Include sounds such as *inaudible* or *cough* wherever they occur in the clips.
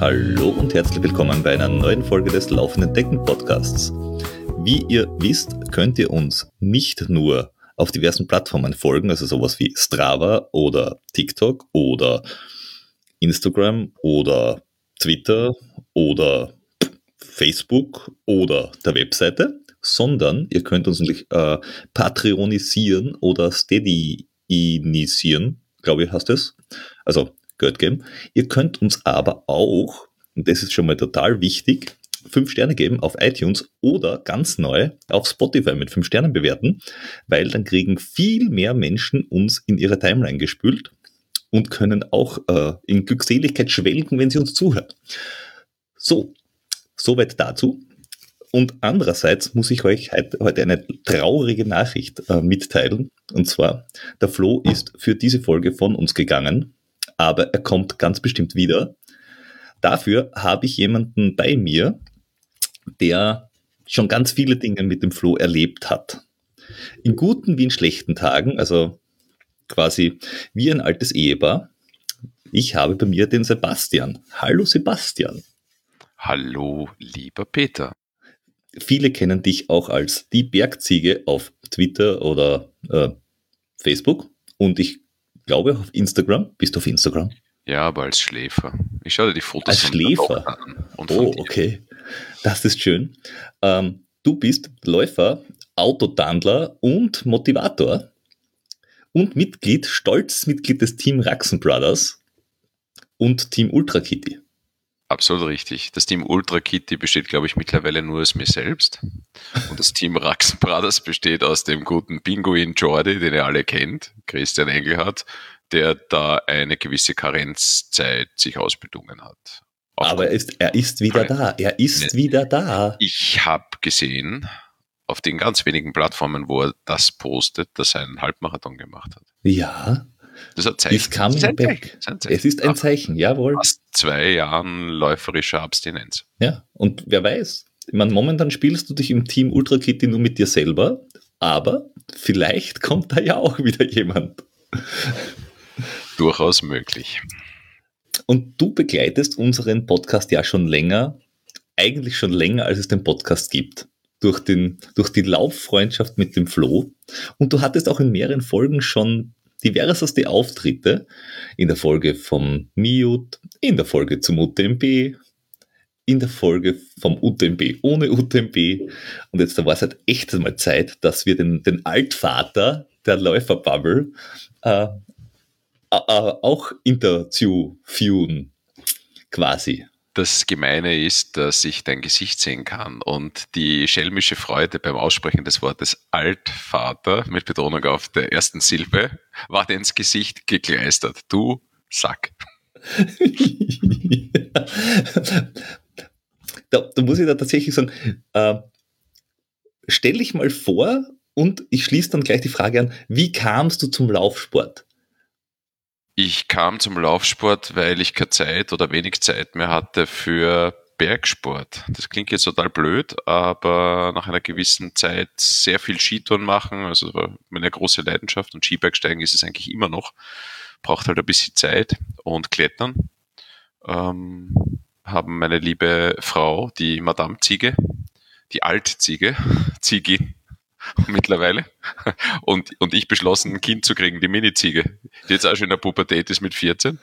Hallo und herzlich willkommen bei einer neuen Folge des Laufenden Decken Podcasts. Wie ihr wisst, könnt ihr uns nicht nur auf diversen Plattformen folgen, also sowas wie Strava oder TikTok oder Instagram oder Twitter oder Facebook oder der Webseite, sondern ihr könnt uns nämlich äh, patreonisieren oder steadyinisieren, glaube ich, heißt es. Also Geld geben. Ihr könnt uns aber auch, und das ist schon mal total wichtig, fünf Sterne geben auf iTunes oder ganz neu auf Spotify mit fünf Sternen bewerten, weil dann kriegen viel mehr Menschen uns in ihre Timeline gespült und können auch äh, in Glückseligkeit schwelgen, wenn sie uns zuhören. So, soweit dazu. Und andererseits muss ich euch heute eine traurige Nachricht äh, mitteilen. Und zwar, der Flo ist für diese Folge von uns gegangen, aber er kommt ganz bestimmt wieder. Dafür habe ich jemanden bei mir, der schon ganz viele Dinge mit dem Flo erlebt hat. In guten wie in schlechten Tagen, also quasi wie ein altes Ehepaar. Ich habe bei mir den Sebastian. Hallo Sebastian. Hallo lieber Peter. Viele kennen dich auch als die Bergziege auf Twitter oder äh, Facebook und ich glaube auf Instagram. Bist du auf Instagram? Ja, aber als Schläfer. Ich schaue dir die Fotos als Schläfer. an. oh, okay. Das ist schön. Ähm, du bist Läufer, Autodandler und Motivator und Mitglied, stolzes Mitglied des Team Raxen Brothers und Team Ultra Kitty. Absolut richtig. Das Team Ultra Kitty besteht, glaube ich, mittlerweile nur aus mir selbst. Und das Team Raxen Brothers besteht aus dem guten Pinguin Jordi, den ihr alle kennt, Christian Engelhardt, der da eine gewisse Karenzzeit sich ausbedungen hat. Aber er ist, er ist wieder da. Er ist wieder da. Ich habe gesehen, auf den ganz wenigen Plattformen, wo er das postet, dass er einen Halbmarathon gemacht hat. Ja. Das ist ein ist back. Zeichen. Es ist ein Zeichen, jawohl. Fast zwei Jahren läuferischer Abstinenz. Ja, und wer weiß, ich meine, momentan spielst du dich im Team Ultra Kitty nur mit dir selber, aber vielleicht kommt da ja auch wieder jemand. Durchaus möglich. Und du begleitest unseren Podcast ja schon länger, eigentlich schon länger, als es den Podcast gibt durch, den, durch die Lauffreundschaft mit dem Flo. Und du hattest auch in mehreren Folgen schon diverseste Auftritte. In der Folge vom Miut, in der Folge zum UTMB, in der Folge vom UTMB ohne UTMB. Und jetzt da war es halt echt mal Zeit, dass wir den, den Altvater der Läuferbubble äh, äh, auch interviewen, quasi das Gemeine ist, dass ich dein Gesicht sehen kann und die schelmische Freude beim Aussprechen des Wortes Altvater mit Betonung auf der ersten Silbe war dir ins Gesicht gekleistert. Du Sack. *laughs* da, da, muss ich da tatsächlich sagen, äh, stell dich mal vor und ich schließe dann gleich die Frage an, wie kamst du zum Laufsport? Ich kam zum Laufsport, weil ich keine Zeit oder wenig Zeit mehr hatte für Bergsport. Das klingt jetzt total blöd, aber nach einer gewissen Zeit sehr viel Skitouren machen, also war meine große Leidenschaft und Skibergsteigen ist es eigentlich immer noch, braucht halt ein bisschen Zeit und Klettern. Ähm, haben meine liebe Frau, die Madame Ziege, die Altziege, *laughs* Ziegin, *laughs* mittlerweile. Und, und ich beschlossen, ein Kind zu kriegen, die Mini-Ziege, die jetzt auch schon in der Pubertät ist mit 14.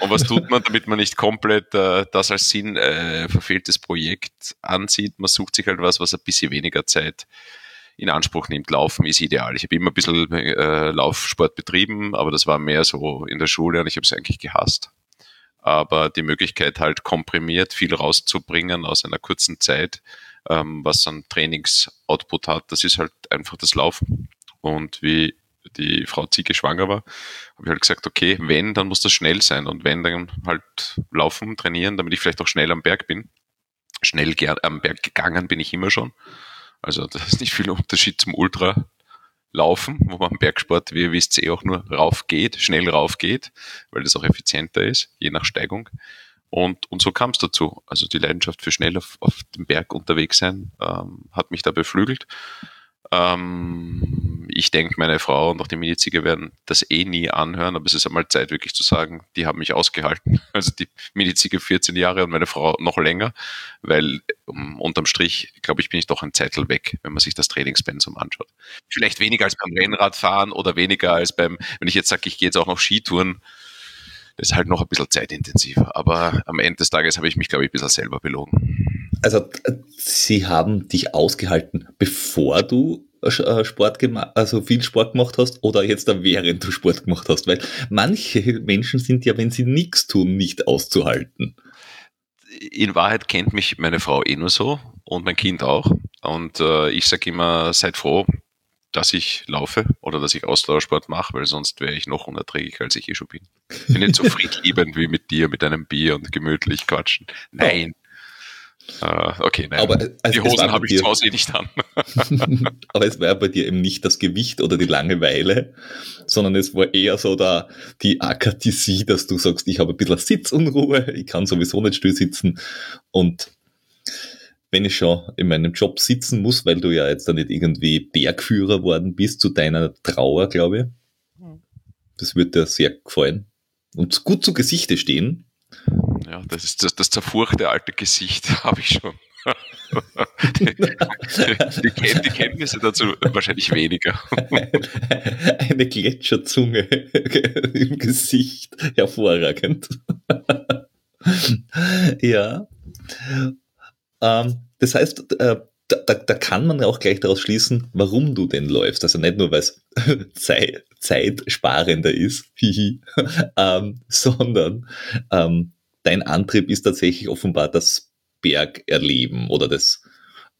Und was tut man, damit man nicht komplett äh, das als Sinn äh, verfehltes Projekt ansieht? Man sucht sich halt was, was ein bisschen weniger Zeit in Anspruch nimmt. Laufen ist ideal. Ich habe immer ein bisschen äh, Laufsport betrieben, aber das war mehr so in der Schule und ich habe es eigentlich gehasst. Aber die Möglichkeit halt komprimiert viel rauszubringen aus einer kurzen Zeit, ähm, was an Trainingsoutput hat, das ist halt einfach das Laufen. Und wie die Frau Ziege schwanger war, habe ich halt gesagt, okay, wenn, dann muss das schnell sein und wenn, dann halt laufen, trainieren, damit ich vielleicht auch schnell am Berg bin. Schnell am Berg gegangen bin ich immer schon. Also das ist nicht viel Unterschied zum Ultralaufen, wo man Bergsport, wie ihr wisst, eh auch nur rauf geht, schnell rauf geht, weil das auch effizienter ist, je nach Steigung. Und, und so kam es dazu. Also die Leidenschaft für schnell auf, auf dem Berg unterwegs sein ähm, hat mich da beflügelt. Ähm, ich denke, meine Frau und auch die Milizige werden das eh nie anhören, aber es ist einmal Zeit, wirklich zu sagen, die haben mich ausgehalten. *laughs* Also die Milizige 14 Jahre und meine Frau noch länger, weil um, unterm Strich, glaube ich, bin ich doch ein Zettel weg, wenn man sich das Trainingspensum anschaut. Vielleicht weniger als beim Rennradfahren oder weniger als beim, wenn ich jetzt sage, ich gehe jetzt auch noch Skitouren, ist halt noch ein bisschen zeitintensiver. Aber am Ende des Tages habe ich mich, glaube ich, ein bisschen selber belogen. Also, sie haben dich ausgehalten, bevor du äh, Sport gemacht, also viel Sport gemacht hast oder jetzt da während du Sport gemacht hast, weil manche Menschen sind ja, wenn sie nichts tun, nicht auszuhalten. In Wahrheit kennt mich meine Frau eh nur so und mein Kind auch. Und äh, ich sage immer, seid froh, dass ich laufe oder dass ich Ausdauersport mache, weil sonst wäre ich noch unerträglicher, als ich eh schon bin. Ich bin nicht so friedliebend wie mit dir, mit einem Bier und gemütlich quatschen. Nein. Uh, okay, nein. Aber also die Hosen habe ich zu Hause eh nicht an. *laughs* Aber es war bei dir eben nicht das Gewicht oder die Langeweile, sondern es war eher so da die Akathisie, dass du sagst, ich habe ein bisschen Sitzunruhe, ich kann sowieso nicht still sitzen und wenn ich schon in meinem Job sitzen muss, weil du ja jetzt da nicht irgendwie Bergführer worden bist, zu deiner Trauer, glaube ich. Hm. Das wird dir sehr gefallen. Und gut zu Gesichte stehen. Ja, das ist das, das zerfurchte alte Gesicht, *laughs* habe ich schon. die, die, die, Kenntnisse dazu wahrscheinlich weniger. *laughs* Eine Gletscherzunge *laughs* im Gesicht, hervorragend. ja. Ähm, das heißt, äh, da, da, kann man ja auch gleich daraus schließen, warum du denn läufst. Also nicht nur, weil es *laughs* Zeit, zeitsparender ist, *laughs* ähm, sondern ähm, dein Antrieb ist tatsächlich offenbar das Bergerleben oder das,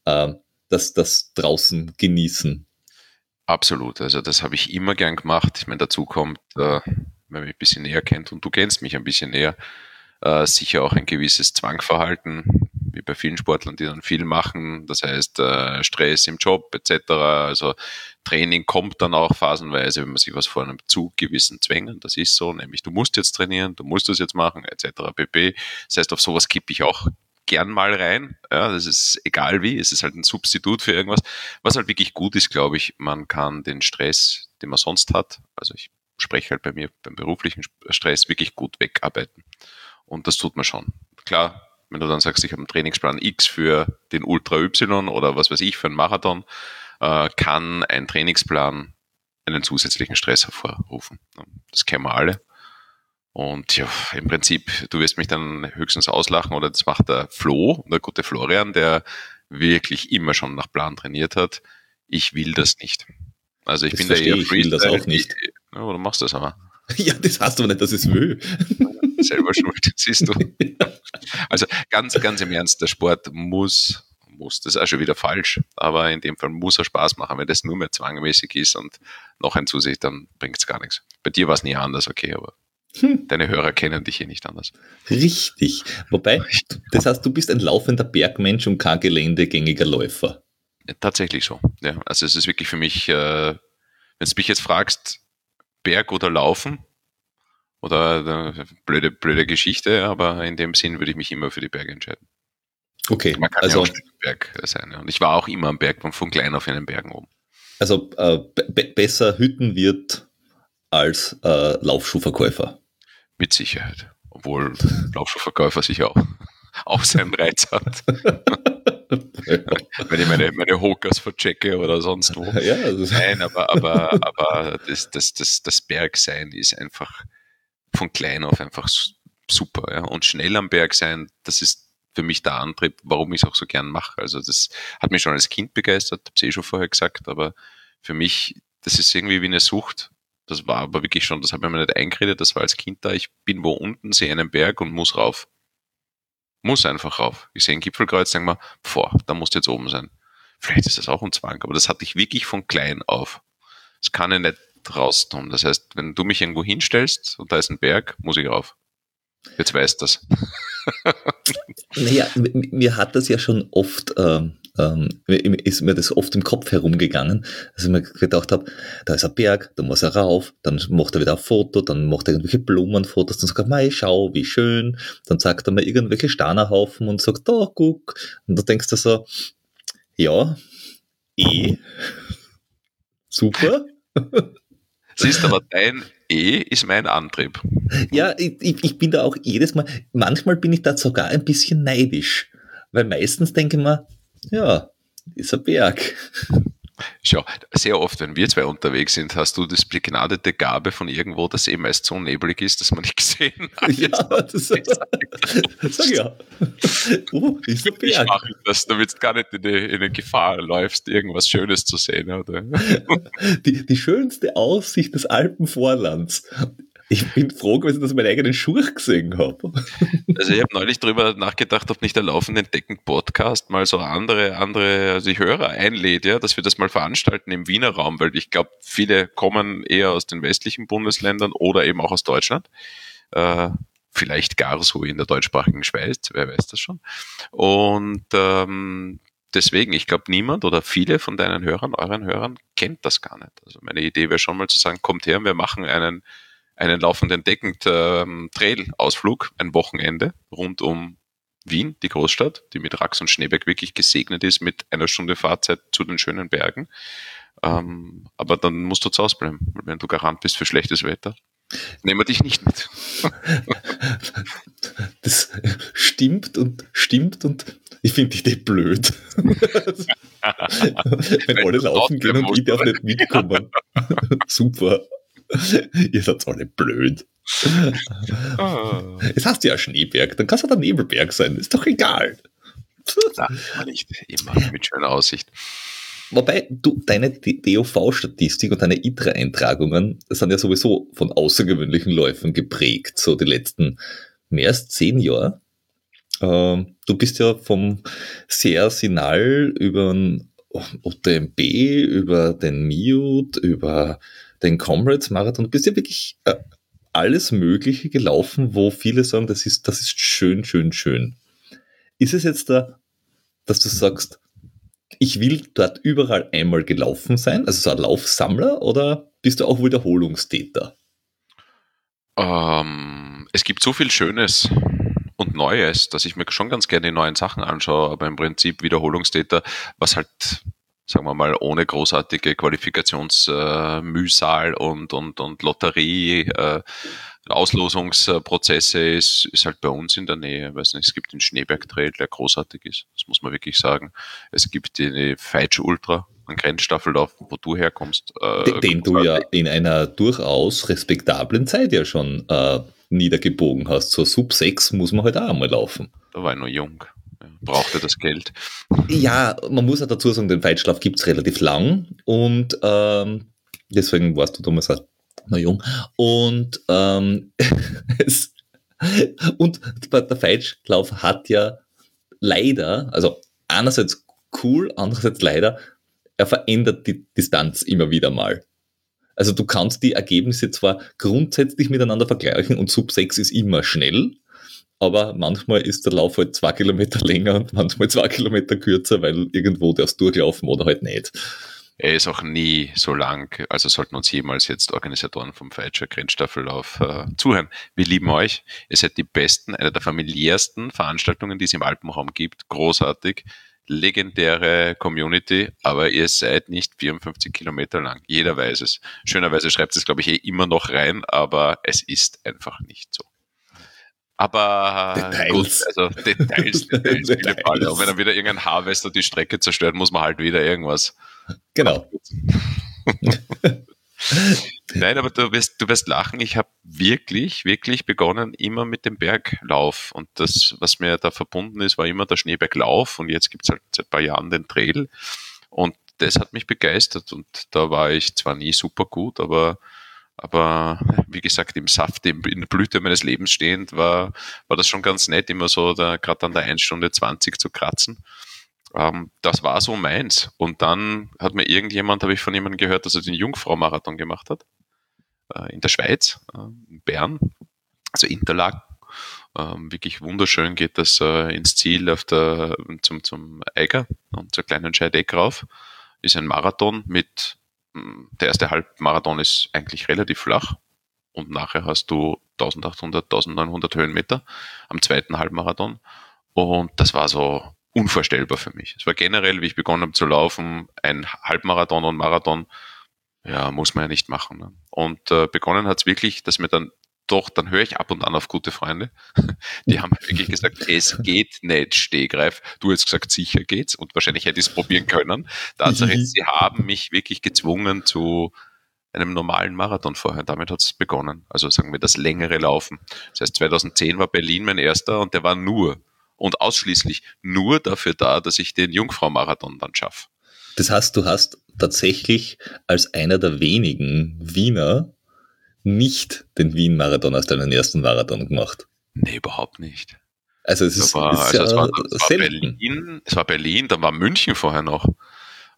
äh, das, das draußen genießen. Absolut. Also das habe ich immer gern gemacht. Ich meine, dazu kommt, äh, wenn man mich ein bisschen näher kennt und du kennst mich ein bisschen näher, äh, sicher auch ein gewisses Zwangverhalten wie bei vielen Sportlern, die dann viel machen, das heißt äh, Stress im Job etc. Also Training kommt dann auch phasenweise, wenn man sich was vor einem zu gewissen zwängen, das ist so, nämlich du musst jetzt trainieren, du musst das jetzt machen etc. pp. Das heißt, auf sowas kippe ich auch gern mal rein. Ja, das ist egal wie, es ist halt ein Substitut für irgendwas. Was halt wirklich gut ist, glaube ich, man kann den Stress, den man sonst hat, also ich spreche halt bei mir beim beruflichen Stress wirklich gut wegarbeiten. Und das tut man schon. Klar, wenn du dann sagst, ich habe einen Trainingsplan X für den Ultra Y oder was weiß ich für einen Marathon, äh, kann ein Trainingsplan einen zusätzlichen Stress hervorrufen. Das kennen wir alle. Und ja, im Prinzip, du wirst mich dann höchstens auslachen oder das macht der Flo, der gute Florian, der wirklich immer schon nach Plan trainiert hat. Ich will das nicht. Also ich das bin da eher Ich will das auch nicht. Ja, du machst das aber. *laughs* Ja, das hast du aber nicht, dass es will. *laughs* Selber schuld, siehst du. *laughs* Also ganz, ganz im Ernst, der Sport muss, muss, das ist auch schon wieder falsch, aber in dem Fall muss er Spaß machen. Wenn das nur mehr zwangmäßig ist und noch ein Zusicht, dann bringt es gar nichts. Bei dir war es nie anders, okay, aber hm. deine Hörer kennen dich hier nicht anders. Richtig. Wobei, das heißt, du bist ein laufender Bergmensch und kein geländegängiger Läufer. Ja, tatsächlich so. Ja, also es ist wirklich für mich, äh, wenn du mich jetzt fragst, Berg oder Laufen, oder äh, blöde, blöde Geschichte, aber in dem Sinn würde ich mich immer für die Berge entscheiden. Okay. Man kann also, ja auch Berg sein. Und ich war auch immer am Berg, von klein auf in den Bergen oben. Also äh, besser Hüttenwirt als äh, Laufschuhverkäufer. Mit Sicherheit. Obwohl Laufschuhverkäufer sicher auch, *laughs* auch seinen Reiz hat. *laughs* Wenn ich meine, meine Hokers verchecke oder sonst wo. Ja, Nein, aber, aber, aber das, das, das, das Bergsein ist einfach von klein auf einfach super. Ja. Und schnell am Berg sein, das ist für mich der Antrieb, warum ich es auch so gern mache. Also das hat mich schon als Kind begeistert, habe es eh schon vorher gesagt, aber für mich, das ist irgendwie wie eine Sucht. Das war aber wirklich schon, das habe ich mir nicht eingeredet, das war als Kind da. Ich bin wo unten, sehe einen Berg und muss rauf. Muss einfach rauf. Ich sehe ein Gipfelkreuz, denke mir, boah, da musst du jetzt oben sein. Vielleicht ist das auch ein Zwang, aber das hatte ich wirklich von klein auf. Das kann ich nicht raus tun. Das heißt, wenn du mich irgendwo hinstellst und da ist ein Berg, muss ich rauf. Jetzt weißt du das. *laughs* naja, mir hat das ja schon oft, ähm, ähm, ist mir das oft im Kopf herumgegangen, dass ich mir gedacht habe, da ist ein Berg, da muss er rauf, dann macht er wieder ein Foto, dann macht er irgendwelche Blumenfotos, dann sagt er, mei, schau, wie schön, dann sagt er mir irgendwelche Steinerhaufen und sagt, da, guck, und da denkst du so, ja, eh, *laughs* Super. *laughs* Siehst aber, dein E ist mein Antrieb. Ja, ich, ich bin da auch jedes Mal, manchmal bin ich da sogar ein bisschen neidisch, weil meistens denke ich mir, ja, ist ein Berg. Schau, sehr oft, wenn wir zwei unterwegs sind, hast du das begnadete Gabe von irgendwo, dass eh meist so neblig ist, dass man nicht *laughs* gesehen hat. Ja, das *laughs* sag ja. Oh, ist ein Berg. Ich mache das, damit du gar nicht in die, in die Gefahr läufst, irgendwas Schönes zu sehen. Oder? *laughs* Die, die schönste Aussicht des Alpenvorlands ich bin froh gewesen, dass ich meinen eigenen Schuh gesehen habe. Also ich habe neulich darüber nachgedacht, ob nicht der laufende Decken-Podcast mal so andere, andere, also die Hörer einlädt, ja, dass wir das mal veranstalten im Wiener Raum, weil ich glaube, viele kommen eher aus den westlichen Bundesländern oder eben auch aus Deutschland. Äh, vielleicht gar so in der deutschsprachigen Schweiz, wer weiß das schon. Und ähm, deswegen, ich glaube, niemand oder viele von deinen Hörern, euren Hörern, kennt das gar nicht. Also meine Idee wäre schon mal zu sagen, kommt her, wir machen einen einen laufenden deckend ähm, Trail-Ausflug, ein Wochenende rund um Wien, die Großstadt, die mit Rax und Schneeberg wirklich gesegnet ist mit einer Stunde Fahrzeit zu den schönen Bergen. Ähm, aber dann musst du zu Hause bleiben, wenn du garant bist für schlechtes Wetter. Nehmen wir dich nicht mit. *laughs* Das stimmt und stimmt und ich finde dich nicht blöd. *laughs* wenn alle laufen gehen und ich darf nicht mitkommen. *laughs* Super. *laughs* Ihr seid alle blöd. Oh. Es heißt ja Schneeberg, dann kann es ja der Nebelberg sein. Ist doch egal. Nein, nicht immer mit schöner Aussicht. Wobei, du, deine DOV-Statistik und deine ITRA-Eintragungen sind ja sowieso von außergewöhnlichen Läufen geprägt, so die letzten mehr als zehn Jahre. Ähm, du bist ja vom Ser Sinal über den OTMB, über den Mute, über den Comrades Marathon, du bist ja wirklich äh, alles Mögliche gelaufen, wo viele sagen, das ist, das ist schön, schön, schön. Ist es jetzt da, dass du sagst, ich will dort überall einmal gelaufen sein, also so ein Laufsammler, oder bist du auch Wiederholungstäter? Ähm, es gibt so viel Schönes und Neues, dass ich mir schon ganz gerne die neuen Sachen anschaue, aber im Prinzip Wiederholungstäter, was halt sagen wir mal, ohne großartige Qualifikationsmühsal äh, und, und, und Lotterie, äh, Auslosungsprozesse ist, ist halt bei uns in der Nähe. weiß nicht, es gibt den Schneeberg Trail, der großartig ist. Das muss man wirklich sagen. Es gibt die Feitsch Ultra, einen Grenzstaffellauf, wo du herkommst. Äh, den, den du ja in einer durchaus respektablen Zeit ja schon äh, niedergebogen hast. So Sub 6 muss man halt auch einmal laufen. Da war ich noch jung brauchte das Geld. Ja, man muss ja dazu sagen, den Feitschlaf gibt es relativ lang und ähm, deswegen warst du damals halt noch jung. Und, ähm, *laughs* es, und der Feitschlauf hat ja leider, also einerseits cool, andererseits leider, er verändert die Distanz immer wieder mal. Also du kannst die Ergebnisse zwar grundsätzlich miteinander vergleichen und Sub 6 ist immer schnell, aber manchmal ist der Lauf halt zwei Kilometer länger und manchmal zwei Kilometer kürzer, weil irgendwo der ist durchlaufen oder halt nicht. Er ist auch nie so lang, also sollten uns jemals jetzt Organisatoren vom Feitscher Grenzstaffellauf äh, zuhören. Wir lieben euch. Ihr seid die besten, eine der familiärsten Veranstaltungen, die es im Alpenraum gibt. Großartig. Legendäre Community, aber ihr seid nicht 54 Kilometer lang. Jeder weiß es. Schönerweise schreibt es, glaube ich, eh immer noch rein, aber es ist einfach nicht so. Aber Details. Gut, also Details, *laughs* Details, Details. Falle. Und wenn er wieder irgendein Harvester die Strecke zerstört, muss man halt wieder irgendwas. Genau. *laughs* Nein, aber du wirst, du wirst lachen. Ich habe wirklich, wirklich begonnen immer mit dem Berglauf. Und das, was mir da verbunden ist, war immer der Schneeberglauf. Und jetzt gibt es halt seit ein paar Jahren den Trail. Und das hat mich begeistert. Und da war ich zwar nie super gut, aber aber wie gesagt, im Saft, in der Blüte meines Lebens stehend, war, war das schon ganz nett, immer so gerade an der 1 Stunde 20 zu kratzen. Ähm, das war so meins. Und dann hat mir irgendjemand, habe ich von jemandem gehört, dass er den Jungfrau-Marathon gemacht hat. Äh, in der Schweiz, äh, in Bern, also Interlaken. Ähm, wirklich wunderschön geht das äh, ins Ziel auf der, zum, zum Eiger und zur kleinen Scheideck rauf. Ist ein Marathon mit der erste Halbmarathon ist eigentlich relativ flach und nachher hast du 1800, 1900 Höhenmeter am zweiten Halbmarathon und das war so unvorstellbar für mich. Es war generell, wie ich begonnen habe zu laufen, ein Halbmarathon und Marathon Ja, muss man ja nicht machen. Ne? Und äh, begonnen hat es wirklich, dass mir dann doch, dann höre ich ab und an auf gute Freunde. *laughs* Die haben wirklich gesagt, es geht nicht, Stehgreif. Du hast gesagt, sicher geht's. Und wahrscheinlich hätte ich es probieren können. Tatsache, mhm. sie haben mich wirklich gezwungen zu einem normalen Marathon vorher. Damit hat es begonnen. Also sagen wir das längere Laufen. Das heißt, 2010 war Berlin mein erster und der war nur und ausschließlich nur dafür da, dass ich den Jungfrau-Marathon dann schaffe. Das heißt, du hast tatsächlich als einer der wenigen Wiener nicht den Wien-Marathon als deinen ersten Marathon gemacht. Nee, überhaupt nicht. Also es ist, war, ist also ja es war, es war Berlin, es war Berlin, dann war München vorher noch.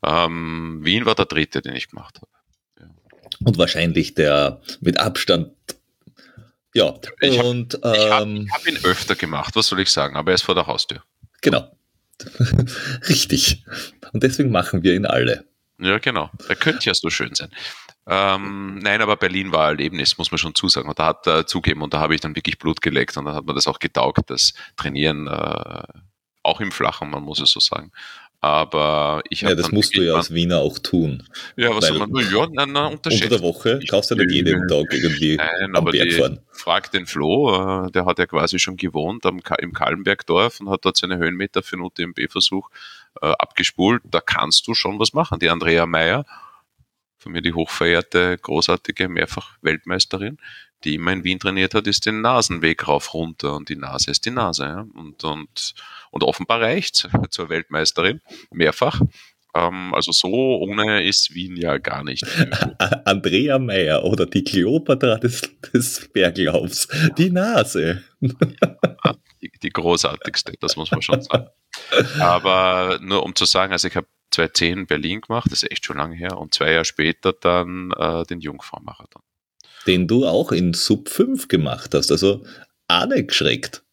Ähm, Wien war der dritte, den ich gemacht habe. Ja. Und wahrscheinlich der mit Abstand ja, ich und hab, ich habe ähm, hab ihn öfter gemacht, was soll ich sagen, aber er ist vor der Haustür. Genau. *laughs* Richtig. Und deswegen machen wir ihn alle. Ja, genau. Er könnte ja so schön sein. Ähm, nein, aber Berlin war ein Erlebnis, muss man schon zusagen. Und da hat er äh, zugeben und da habe ich dann wirklich Blut geleckt und dann hat man das auch getaugt, das Trainieren äh, auch im Flachen, man muss es so sagen. Aber ich habe. Ja, das musst du ja als Wiener auch tun. Ja, was soll man nur? Ja, nein, nein, Unter der Woche kaufst du ja nicht jeden Tag irgendwie nein, am Berg fahren. Frag den Flo, äh, der hat ja quasi schon gewohnt am, im Kallenbergdorf und hat dort seine Höhenmeter für einen UTMB-Versuch äh, abgespult. Da kannst du schon was machen. Die Andrea Meyer von mir die hochverehrte, großartige Mehrfach-Weltmeisterin, die immer in Wien trainiert hat, ist den Nasenweg rauf runter und die Nase ist die Nase. Ja? Und, und, und offenbar reicht zur Weltmeisterin mehrfach. Ähm, also so ohne ist Wien ja gar nicht. *laughs* Andrea Meyer oder die Kleopatra des, des Berglaufs, die Nase. die, die großartigste, das muss man schon sagen. *laughs* Aber nur um zu sagen, also ich habe 2010 Berlin gemacht, das ist echt schon lange her, und zwei Jahre später dann äh, den Jungfrau-Marathon. Den du auch in Sub 5 gemacht hast, also auch nicht geschreckt.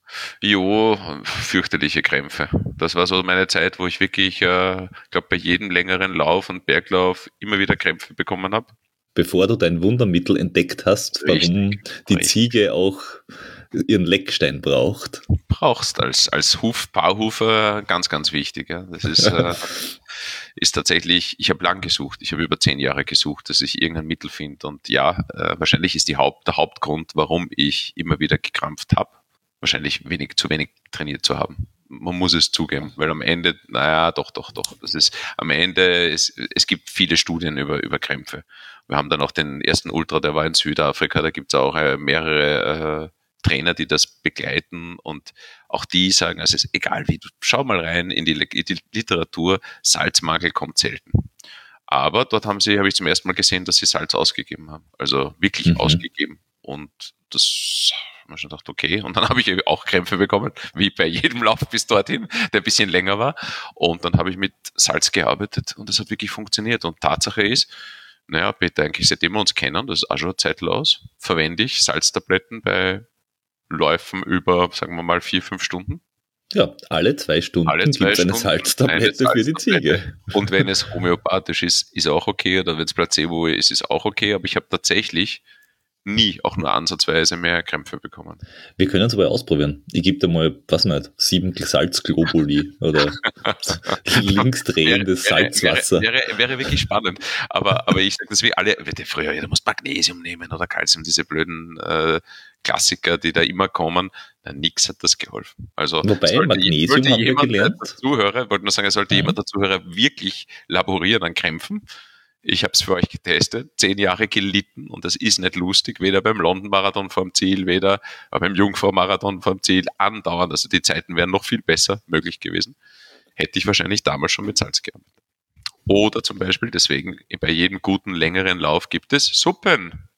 Jo, fürchterliche Krämpfe. Das war so meine Zeit, wo ich wirklich, äh, glaube bei jedem längeren Lauf und Berglauf immer wieder Krämpfe bekommen habe. Bevor du dein Wundermittel entdeckt hast, warum richtig, die richtig. Ziege auch ihren Leckstein braucht. Brauchst als, als Huf, Paarhufer ganz, ganz wichtig. Ja. Das ist, äh, *laughs* ist tatsächlich, ich habe lang gesucht, ich habe über zehn Jahre gesucht, dass ich irgendein Mittel finde. Und ja, äh, wahrscheinlich ist die Haupt, der Hauptgrund, warum ich immer wieder gekrampft habe, wahrscheinlich wenig, zu wenig trainiert zu haben. Man muss es zugeben, weil am Ende, naja, doch, doch, doch. Das ist am Ende, es, es gibt viele Studien über, über Krämpfe. Wir haben dann auch den ersten Ultra, der war in Südafrika, da gibt es auch äh, mehrere äh, Trainer, die das begleiten und auch die sagen, also es ist egal wie, schau mal rein in die, in die Literatur, Salzmangel kommt selten. Aber dort haben sie, habe ich zum ersten Mal gesehen, dass sie Salz ausgegeben haben. Also wirklich mhm. ausgegeben. Und das habe ich schon gedacht, okay. Und dann *laughs* habe ich auch Krämpfe bekommen, wie bei jedem Lauf bis dorthin, der ein bisschen länger war. Und dann habe ich mit Salz gearbeitet und das hat wirklich funktioniert. Und Tatsache ist, naja, Peter, eigentlich seitdem wir uns kennen, das ist auch schon eine Zeit aus, verwende ich Salztabletten bei Läufen über, sagen wir mal, vier, fünf Stunden. Ja, alle zwei Stunden alle zwei gibt es eine Salztablette für die Ziege. Und wenn es homöopathisch ist, ist auch okay. Oder wenn es Placebo ist, ist auch okay. Aber ich habe tatsächlich nie auch nur ansatzweise mehr Krämpfe bekommen. Wir können es aber ausprobieren. Ich gebe dir mal, was nicht, sieben Salzglobuli oder *laughs* linksdrehendes Salzwasser. Wäre, wäre, wäre, wirklich spannend. Aber, aber ich sage das wie alle, früher, ja, du musst Magnesium nehmen oder Kalzium, diese blöden äh, Klassiker, die da immer kommen. Na, nix hat das geholfen. Also Wobei, Magnesium haben wir gelernt. Zuhörer, wollte nur sagen, sollte mhm. jemand der Zuhörer wirklich laborieren an Krämpfen, ich habe es für euch getestet, zehn Jahre gelitten und das ist nicht lustig, weder beim London-Marathon vorm Ziel, weder beim Jungfrau-Marathon vorm Ziel, andauernd. Also die Zeiten wären noch viel besser möglich gewesen. Hätte ich wahrscheinlich damals schon mit Salz gearbeitet. Oder zum Beispiel, deswegen bei jedem guten längeren Lauf gibt es Suppen.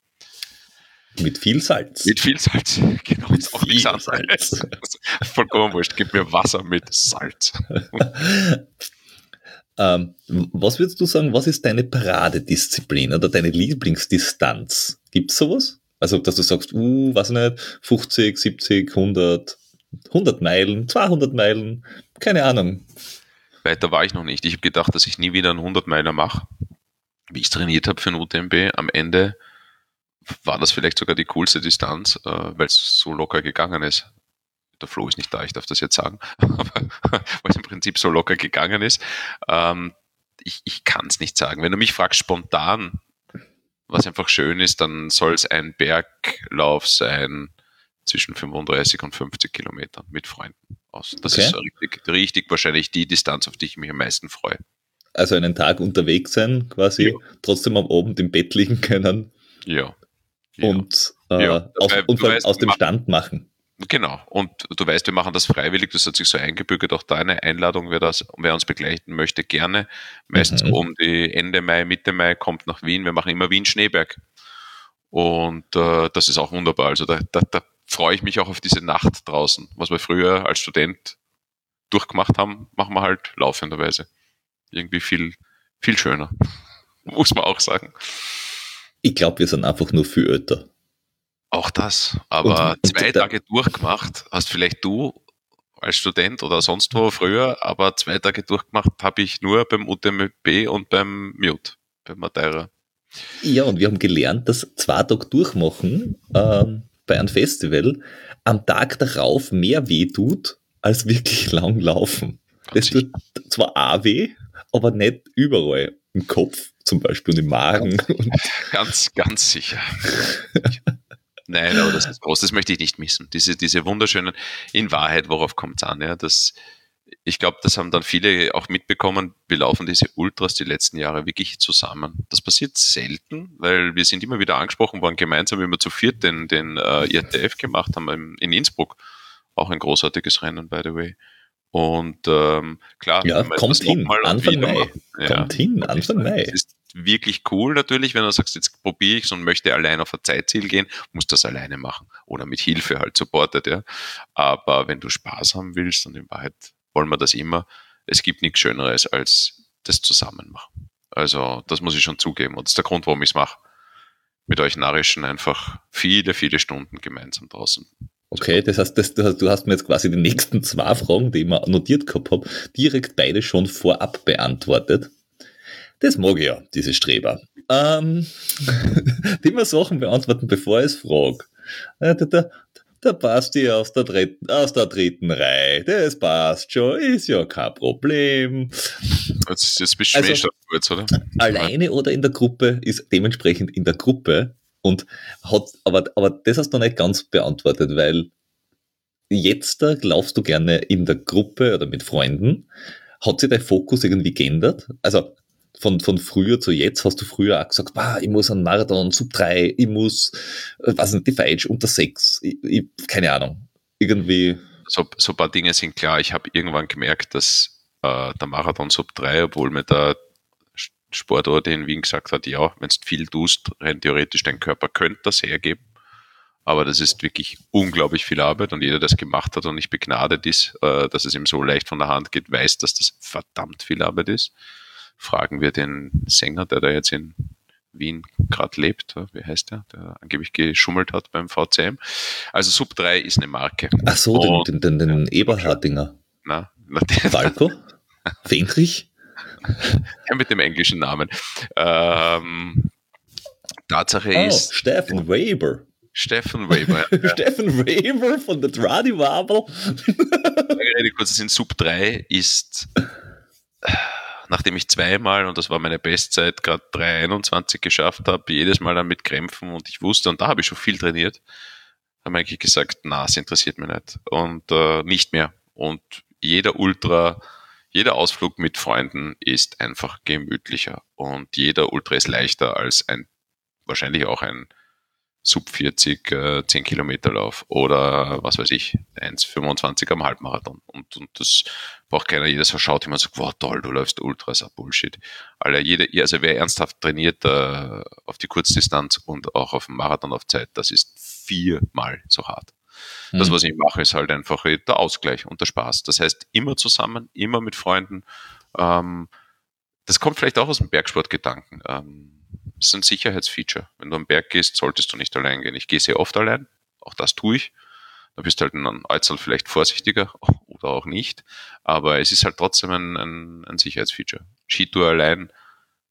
Mit viel Salz. Mit viel Salz. *laughs* Genau, mit ist auch viel Salz. *laughs* Vollkommen wurscht. Gib mir Wasser mit Salz. *laughs* Ähm, was würdest du sagen, was ist deine Paradedisziplin oder deine Lieblingsdistanz? Gibt es sowas? Also, dass du sagst, uh, was nicht, 50, 70, 100, 100 Meilen, 200 Meilen, keine Ahnung. Weiter war ich noch nicht. Ich habe gedacht, dass ich nie wieder einen 100 Meiler mache. Wie ich trainiert habe für ein UTMB, am Ende war das vielleicht sogar die coolste Distanz, äh, weil es so locker gegangen ist der Flo ist nicht da, ich darf das jetzt sagen, *laughs* weil es im Prinzip so locker gegangen ist. Ähm, ich ich kann es nicht sagen. Wenn du mich fragst spontan, was einfach schön ist, dann soll es ein Berglauf sein zwischen 35 und 50 Kilometern mit Freunden aus. Das okay. ist richtig, richtig wahrscheinlich die Distanz, auf die ich mich am meisten freue. Also einen Tag unterwegs sein, quasi, ja. trotzdem am Abend im Bett liegen können. Ja. ja. Und, äh, ja. Auf, und aus dem Stand machen. Genau. Und du weißt, wir machen das freiwillig. Das hat sich so eingebürgert. Auch deine Einladung, wer, das, wer uns begleiten möchte, gerne. Meistens mhm. um die Ende Mai, Mitte Mai kommt nach Wien. Wir machen immer Wien-Schneeberg. Und äh, das ist auch wunderbar. Also da, da, da freue ich mich auch auf diese Nacht draußen. Was wir früher als Student durchgemacht haben, machen wir halt laufenderweise. Irgendwie viel, viel schöner. *laughs* Muss man auch sagen. Ich glaube, wir sind einfach nur viel älter. Auch das. Aber und, zwei und Tage durchgemacht hast vielleicht du als Student oder sonst wo früher, aber zwei Tage durchgemacht habe ich nur beim UTMB und beim Mute, beim Madeira. Ja, und wir haben gelernt, dass zwei Tage durchmachen ähm, bei einem Festival am Tag darauf mehr weh tut, als wirklich *laughs* lang laufen. Das tut zwar auch weh, aber nicht überall. Im Kopf zum Beispiel und im Magen. Ganz, ganz sicher. *laughs* Nein, aber das ist groß, das möchte ich nicht missen. Diese, diese wunderschönen, in Wahrheit, worauf kommt es an? Ja, das, ich glaube, das haben dann viele auch mitbekommen. Wir laufen diese Ultras die letzten Jahre wirklich zusammen. Das passiert selten, weil wir sind immer wieder angesprochen worden, gemeinsam, wir zu viert den, den uh, IRTF gemacht haben in Innsbruck. Auch ein großartiges Rennen, by the way. Und ähm, klar, ja, kommt hin, Anfang Mai. Ja, kommt hin, Anfang Mai. Es ist wirklich cool natürlich, wenn du sagst, jetzt probiere ich es und möchte allein auf ein Zeitziel gehen, musst du das alleine machen oder mit Hilfe halt supportet, ja. Aber wenn du Spaß haben willst und in Wahrheit wollen wir das immer, es gibt nichts Schöneres als das Zusammenmachen. Also das muss ich schon zugeben und das ist der Grund, warum ich es mache. Mit euch Narischen einfach viele, viele Stunden gemeinsam draußen Okay, das heißt, das, du hast mir jetzt quasi die nächsten zwei Fragen, die ich mir notiert gehabt habe, direkt beide schon vorab beantwortet. Das mag ich ja, diese Streber. Ähm, *laughs* die mir Sachen beantworten, bevor ich es frage. Äh, der, der, der Basti aus der, dritten, aus der dritten Reihe, das passt schon, ist ja kein Problem. Jetzt, jetzt bist du also, jetzt, oder? Alleine oder in der Gruppe ist dementsprechend in der Gruppe und hat, aber, aber das hast du nicht ganz beantwortet, weil jetzt da laufst du gerne in der Gruppe oder mit Freunden. Hat sich dein Fokus irgendwie geändert? Also von, von früher zu jetzt hast du früher auch gesagt, bah, ich muss einen Marathon, Sub 3, ich muss, äh, was nicht, die Feitsch unter 6, ich, ich, keine Ahnung. Irgendwie. So, so ein paar Dinge sind klar. Ich habe irgendwann gemerkt, dass äh, der Marathon Sub 3, obwohl mir der Sportort in Wien gesagt hat, ja, wenn du viel tust, rein theoretisch dein Körper könnte das hergeben. Aber das ist wirklich unglaublich viel Arbeit und jeder, der es gemacht hat und nicht begnadet ist, äh, dass es ihm so leicht von der Hand geht, weiß, dass das verdammt viel Arbeit ist. Fragen wir den Sänger, der da jetzt in Wien gerade lebt, wie heißt der, der angeblich geschummelt hat beim VCM. Also Sub 3 ist eine Marke. Ach so, den, den, den, den Eberhardinger. Na, na Falco? *laughs* Fenrich? Ja, mit dem englischen Namen. Ähm, Tatsache oh, ist. Steffen Weber. Steffen Weber. Ja. *laughs* Steffen Weber von der Tradi Wabel. kurz, das in Sub 3 ist, nachdem ich zweimal, und das war meine Bestzeit, gerade 3,21 geschafft habe, jedes Mal dann mit Krämpfen und ich wusste, und da habe ich schon viel trainiert, habe ich eigentlich gesagt, na, es interessiert mich nicht. Und äh, nicht mehr. Und jeder Ultra jeder Ausflug mit Freunden ist einfach gemütlicher und jeder Ultra ist leichter als ein, wahrscheinlich auch ein Sub 40 äh, 10 Kilometer Lauf oder was weiß ich, 1,25 am Halbmarathon. Und, und das braucht keiner. Jeder so schaut immer und sagt, wow, toll, du läufst Ultra, ist Bullshit. Alle, jede, also wer ernsthaft trainiert äh, auf die Kurzdistanz und auch auf dem Marathon auf Zeit, das ist viermal so hart. Das, mhm. was ich mache, ist halt einfach der Ausgleich und der Spaß. Das heißt, immer zusammen, immer mit Freunden. Ähm, das kommt vielleicht auch aus dem Bergsportgedanken. Ähm, das ist ein Sicherheitsfeature. Wenn du am Berg gehst, solltest du nicht allein gehen. Ich gehe sehr oft allein, auch das tue ich. Da bist du halt ein Äußerl vielleicht vorsichtiger *laughs* oder auch nicht. Aber es ist halt trotzdem ein, ein, ein Sicherheitsfeature. Skitour allein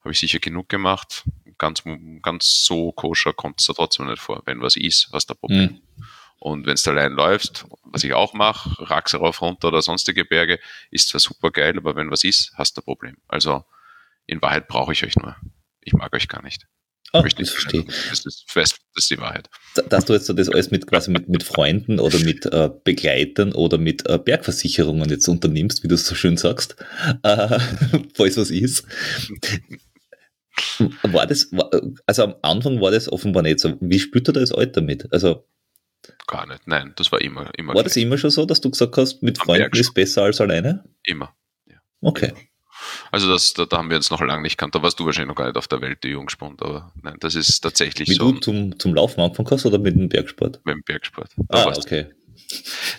habe ich sicher genug gemacht. Ganz, ganz so koscher kommt es da trotzdem nicht vor. Wenn was ist, hast du ein Problem. Mhm. Und wenn du allein läufst, was ich auch mache, Rax rauf, runter oder sonstige Berge, ist zwar super geil, aber wenn was ist, hast du ein Problem. Also in Wahrheit brauche ich euch nur. Ich mag euch gar nicht. Ah, das verstehe. Das ist, das ist die Wahrheit. Dass du jetzt das alles mit quasi mit, mit Freunden oder mit äh, Begleitern oder mit äh, Bergversicherungen jetzt unternimmst, wie du es so schön sagst, äh, *laughs* falls was ist. War das, also am Anfang war das offenbar nicht so. Wie spürt er das Alter mit? Also Gar nicht, nein, das war immer. immer war das immer schon so, dass du gesagt hast, mit Freunden ist besser als alleine? Immer. Ja. Okay. Also das, da, da, haben wir uns noch lange nicht kannt. Da warst du wahrscheinlich noch gar nicht auf der Welt, die Jungspund, aber nein, das ist tatsächlich Wie so. Wie du zum, zum Laufen angefangen hast oder mit dem Bergsport? Mit dem Bergsport. Da ah, okay.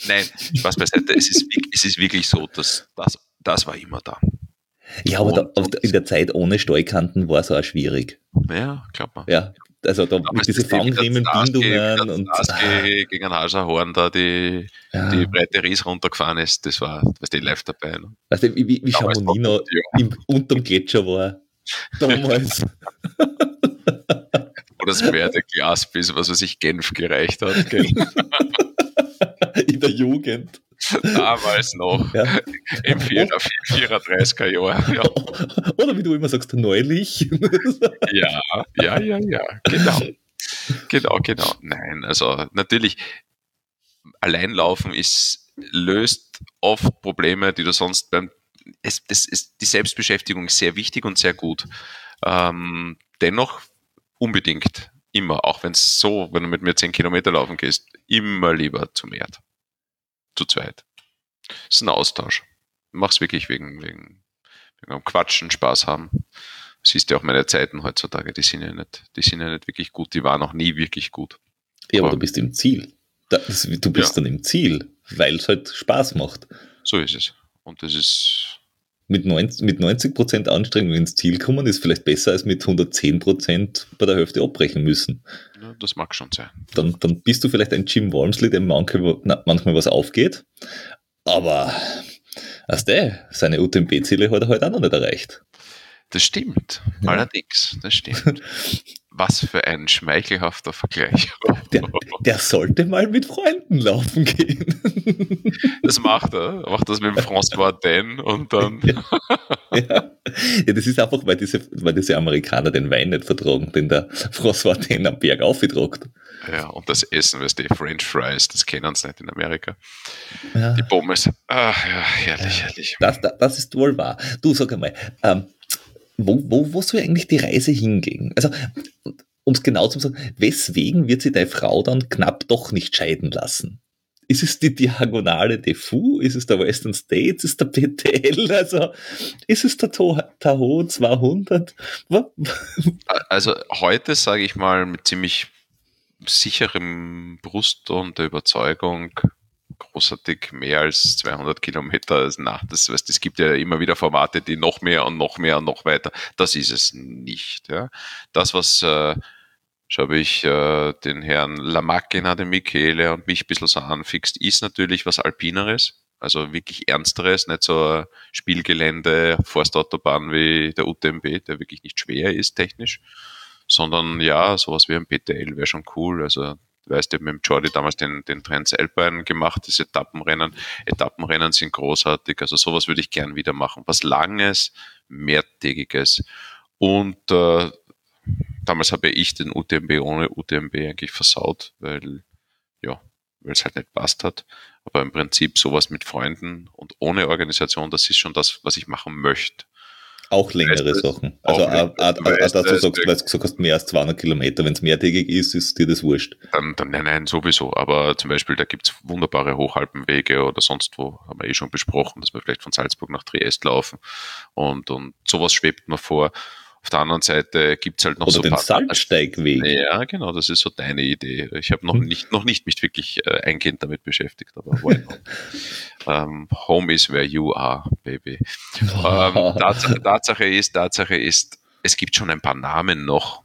Nein, Spaß beiseite. es, ist, es ist wirklich so, dass das, das war immer da. Ja, aber da, in der Zeit ohne Steukanten war es auch schwierig. Ja, glaubt man. Ja, also da mit diesen Fangriemenbindungen und ah. gegen ein Haserhorn da die, ja. die breite Ries runtergefahren ist, das war, was die live dabei. Ne? Weißt du, wie, wie, wie Chamonix noch im, unterm Gletscher war damals. *laughs* Wo das Pferdeglas bis, was weiß ich, Genf gereicht hat. *laughs* *laughs* In der Jugend. Damals noch. Ja. Im 34er Jahr. *laughs* Ja. Oder wie du immer sagst, neulich. *laughs* ja, ja, ja, ja, genau. Genau, genau. Nein, also natürlich, Alleinlaufen ist, löst oft Probleme, die du sonst beim es, es ist, die Selbstbeschäftigung ist sehr wichtig und sehr gut. Ähm, dennoch unbedingt immer, auch wenn es so, wenn du mit mir 10 Kilometer laufen gehst, immer lieber zum Erd zu zweit. Es ist ein Austausch. Ich mach's wirklich wegen, wegen, wegen Quatschen, Spaß haben. Siehst ja auch meine Zeiten heutzutage, die sind ja nicht, die sind ja nicht wirklich gut, die waren auch nie wirklich gut. Ja, aber, aber du bist im Ziel. Das, du bist ja. dann im Ziel, weil es halt Spaß macht. So ist es. Und das ist. Mit 90%, mit 90 Anstrengung ins Ziel kommen, ist vielleicht besser als mit 110% bei der Hälfte abbrechen müssen. Das mag schon sein. Dann, dann bist du vielleicht ein Jim Walmsley, dem manchmal, manchmal was aufgeht, aber weißt du, seine UTMB-Ziele hat er halt auch noch nicht erreicht. Das stimmt, ja. allerdings, das stimmt. Was für ein schmeichelhafter Vergleich. Der, der, sollte mal mit Freunden laufen gehen. Das macht er. Macht das mit dem François Den und dann. Ja. ja. ja. das ist einfach, weil diese, weil diese Amerikaner den Wein nicht vertragen, den der François Den am Berg aufgedruckt. Ja, und das Essen, weißt du, French Fries, das kennen sie nicht in Amerika. Ja. Die Pommes. Ach ja, herrlich, herrlich. Das, das, das ist wohl wahr. Du sag einmal, ähm, wo, wo, wo soll eigentlich die Reise hingehen? Also, um es genau zu sagen, weswegen wird sie deine Frau dann knapp doch nicht scheiden lassen? Ist es die Diagonale Defu? Ist es der Western States? Ist der PTL? Also, ist es der Tahoe 200? Also, heute sage ich mal mit ziemlich sicherem Brust und der Überzeugung, großartig mehr als 200 Kilometer. Na, das, weißt, es gibt ja immer wieder Formate, die noch mehr und noch mehr und noch weiter. Das ist es nicht. Ja. Das, was äh, habe ich äh, den Herrn Lamacchina, den Michele und mich ein bisschen so anfixt, ist natürlich was Alpineres. Also wirklich Ernsteres, nicht so Spielgelände, Forstautobahn wie der UTMB, der wirklich nicht schwer ist technisch, sondern ja, sowas wie ein PTL wäre schon cool. Also weißt du, mit dem Jordi damals den, den Transalpine gemacht, das Etappenrennen. Etappenrennen sind großartig, also sowas würde ich gern wieder machen. Was Langes, Mehrtägiges. Und äh, damals habe ich den UTMB ohne UTMB eigentlich versaut, weil ja, weil es halt nicht passt hat. Aber im Prinzip sowas mit Freunden und ohne Organisation, das ist schon das, was ich machen möchte. Auch längere Sachen. Also, auch, dass du sagst, weil du gesagt hast, mehr als 200 Kilometer. Wenn es mehrtägig ist, ist dir das wurscht. Dann, dann nein, nein, sowieso. Aber zum Beispiel, da gibt es wunderbare Hochalpenwege oder sonst wo, haben wir eh schon besprochen, dass wir vielleicht von Salzburg nach Triest laufen. Und, und sowas schwebt mir vor. Auf der anderen Seite gibt es halt noch Oder so den Salzsteigweg. Ja, genau, das ist so deine Idee. Ich habe noch hm. nicht, noch nicht mich wirklich äh, eingehend damit beschäftigt, aber *laughs* ähm, Home is where you are, baby. ähm, *laughs* Tatsache, Tatsache ist, Tatsache ist, es gibt schon ein paar Namen noch,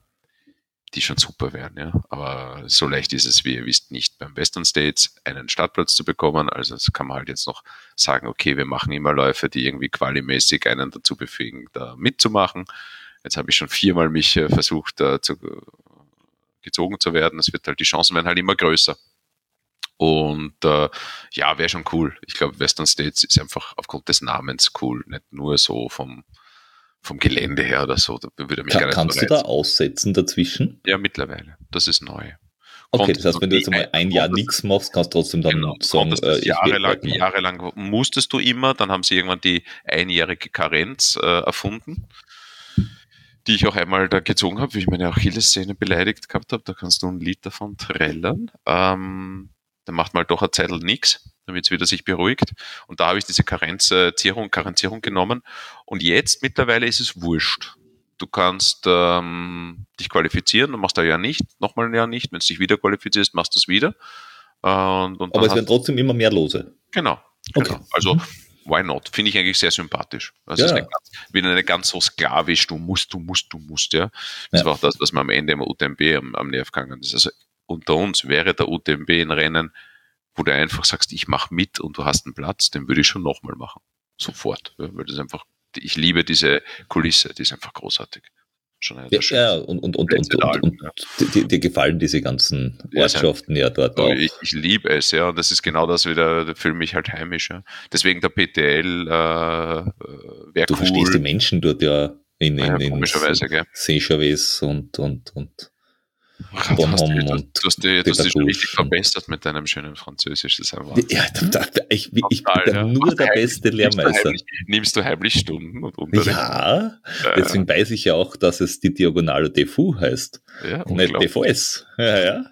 die schon super wären, ja. Aber so leicht ist es, wie ihr wisst, nicht beim Western States einen Startplatz zu bekommen. Also das kann man halt jetzt noch sagen, okay, wir machen immer Läufe, die irgendwie qualimäßig einen dazu befähigen, da mitzumachen. Jetzt habe ich schon viermal mich äh, versucht, äh, zu, gezogen zu werden. Es wird halt, die Chancen werden halt immer größer. Und äh, ja, wäre schon cool. Ich glaube, Western States ist einfach aufgrund des Namens cool, nicht nur so vom, vom Gelände her oder so, da würde mich Kann, gar nicht kannst so du da aussetzen dazwischen? Ja, mittlerweile. Das ist neu. Okay, Konntest das heißt, wenn du jetzt einmal ein Jahr nichts machst, kannst du trotzdem dann Genau, sagen, äh, jahrelang, jahrelang musstest du immer, dann haben sie irgendwann die einjährige Karenz äh, erfunden, die ich auch einmal da gezogen habe, wie ich meine Achillessehne beleidigt gehabt habe. Da kannst du ein Lied davon trällern. Ähm, dann macht man halt doch eine Zeit nichts, damit es wieder sich beruhigt. Und da habe ich diese Karenzierung, Karenzierung genommen. Und jetzt mittlerweile ist es wurscht. Du kannst ähm, dich qualifizieren, du machst ein Jahr nicht, nochmal ein Jahr nicht. Wenn du dich wieder qualifizierst, machst du es wieder. Und, und Aber es werden trotzdem immer mehr Lose. Genau. Okay. genau. Also, why not? Finde ich eigentlich sehr sympathisch. Das Ja, ist ja. nicht ganz, wieder nicht ganz so sklavisch, du musst, du musst, du musst, ja. Das Ja. war auch das, was mir am Ende im UTMB am, am Nerv gegangen ist. Also, unter uns wäre der UTMB ein Rennen, wo du einfach sagst, ich mache mit und du hast einen Platz, den würde ich schon nochmal machen. Sofort. Ja, weil das einfach, ich liebe diese Kulisse, die ist einfach großartig. Schon eine Ja, der schönsten. ja und, und, und, und, und, und dir, gefallen diese ganzen sehr- Ortschaften ja dort Oh, auch. ich, ich liebe es, ja, und das ist genau das wieder, da fühle mich halt heimisch, ja. Deswegen der PTL äh, äh, wäre Du cool. verstehst die Menschen dort ja in, in, ja, in komischerweise, gell. Seychelles und, und, und Ach, Du hast, du, hast, dich- du hast dich richtig verbessert mit deinem schönen Französisch. Das ist einfach ja, da, da, ich, ich bin Total, da ja. nur der beste nimmst du Lehrmeister. heimlich- Nimmst du heimlich Stunden und Unterricht? Ja, Ja, deswegen weiß ich ja auch, dass es die Diagonale Defu heißt. Ja, nicht. DVS. Ja, ja.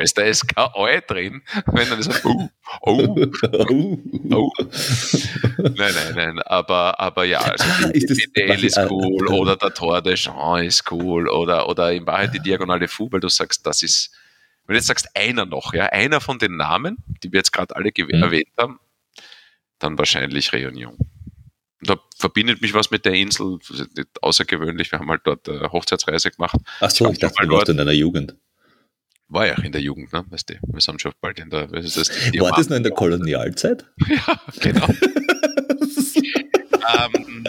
Ist da ist kein Eu drin. Wenn dann sagt, oh, *laughs* oh, Oh. nein, nein, nein, aber, aber ja, also Ah, die ist PTL ist cool äh, oder der Tor de Jean ist cool oder, oder in Wahrheit die Diagonale Fu, weil du sagst, das ist, wenn du jetzt sagst, einer noch, ja, einer von den Namen, die wir jetzt gerade alle Mhm. erwähnt haben, dann wahrscheinlich Réunion. Da verbindet mich was mit der Insel, nicht außergewöhnlich, wir haben halt dort eine Hochzeitsreise gemacht, Ach so, ich dachte, du warst in deiner Jugend. war ja auch in der Jugend, ne, weißt du, wir sind schon bald in der, was ist das? War das noch in der Kolonialzeit? *laughs* Ja, genau. *laughs* ähm,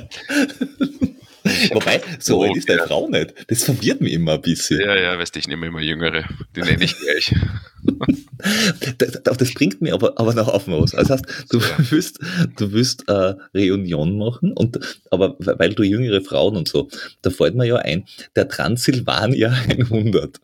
*laughs* Wobei, so alt ist deine ja. Frau nicht. Das verwirrt mich immer ein bisschen. Ja, ja, weißt du, ich nehme immer Jüngere. Die nenne ich gleich. *laughs* *laughs* Das, das bringt mir aber, aber noch auf was. Also heißt, du Ja. willst, du willst äh, Reunion machen, und, aber weil du jüngere Frauen und so, da fällt mir ja ein, der Transsilvania 100.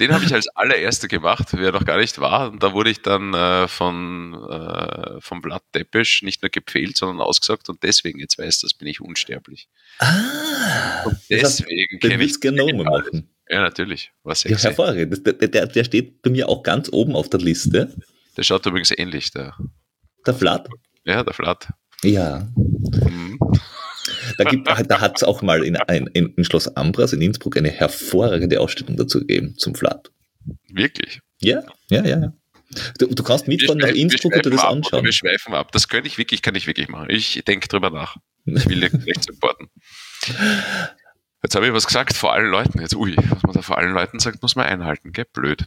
Den habe ich als allererster gemacht, wer noch gar nicht war. Und da wurde ich dann äh, von, äh, vom Blatt Deppisch nicht nur gepfählt, sondern ausgesagt. Und deswegen, jetzt weißt du, das bin ich unsterblich. Ah, Und deswegen kenne ich nochmal machen. Ja, natürlich. War Ja, sexy. hervorragend. Das, der, der, der steht bei mir auch ganz oben auf der Liste. der schaut übrigens ähnlich, der, Der Flat. ja, der Flat. Ja. Mhm. Da, gibt- da hat es auch mal in, in, in Schloss Ambras in Innsbruck eine hervorragende Ausstellung dazu gegeben zum Flat. Wirklich. Ja, ja, ja. ja. Du, du kannst mitfahren nach Innsbruck und dir das ab, anschauen. Wir schweifen ab. Das könnte ich wirklich, kann ich wirklich machen. Ich denke drüber nach. Ich will dir nicht supporten. Jetzt habe ich was gesagt vor allen Leuten. Jetzt, ui, was man da vor allen Leuten sagt, muss man einhalten, gell? Blöd.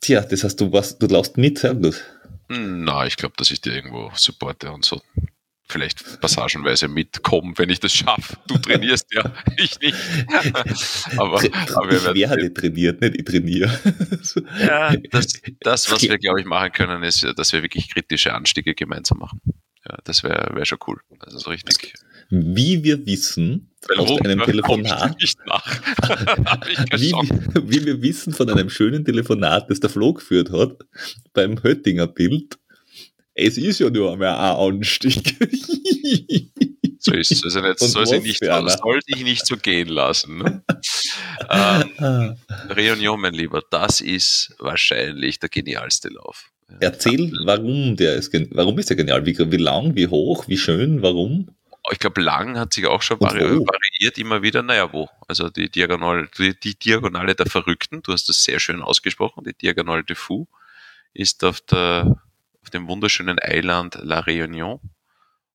Tja, das heißt, du, warst, du laufst mit, sehr gut. Hm, Na, ich glaube, dass ich dir irgendwo supporte und so. Vielleicht passagenweise mitkommen, wenn ich das schaffe. Du trainierst ja, *laughs* ich nicht. *laughs* aber, aber wir ich werden wer hat trainiert, nicht ich trainiere. *laughs* Ja, das, das was wir, glaube ich, machen können, ist, dass wir wirklich kritische Anstiege gemeinsam machen. Ja, das wäre wär schon cool. Also so richtig. Wie wir wissen, aus Warum einem Telefonat, nicht nach. Wie, wie wir wissen von einem schönen Telefonat, das der Flo geführt hat, beim Höttinger Bild, es ist ja nur mehr ein Anstieg. *laughs* So ist es. Also nicht, Und soll, was nicht, soll sich nicht so gehen lassen. Ne? ähm. *laughs* Reunion, mein Lieber, das ist wahrscheinlich der genialste Lauf. Erzähl, warum der ist, warum ist der genial? Wie, wie lang, wie hoch, wie schön, warum? Ich glaube, lang hat sich auch schon vari variiert immer wieder. Naja, wo? Also die Diagonale, die, die Diagonale der Verrückten, du hast das sehr schön ausgesprochen, die Diagonale de Fou, ist auf, der, auf dem wunderschönen Eiland La Réunion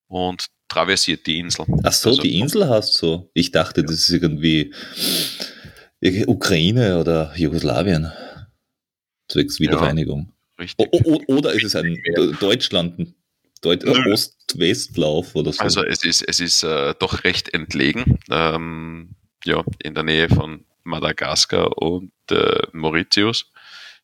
und traversiert die Insel. Ach so, Also- die Insel hast du. Ich dachte, das ist irgendwie Ukraine oder Jugoslawien. Zwecks Wiedervereinigung. Richtig. O o oder ist es ein Ja. Deutschland, Deut Nö. Ost-West-Lauf oder so? Also es ist, es ist äh, doch recht entlegen. Ähm, ja, in der Nähe von Madagaskar und äh, Mauritius.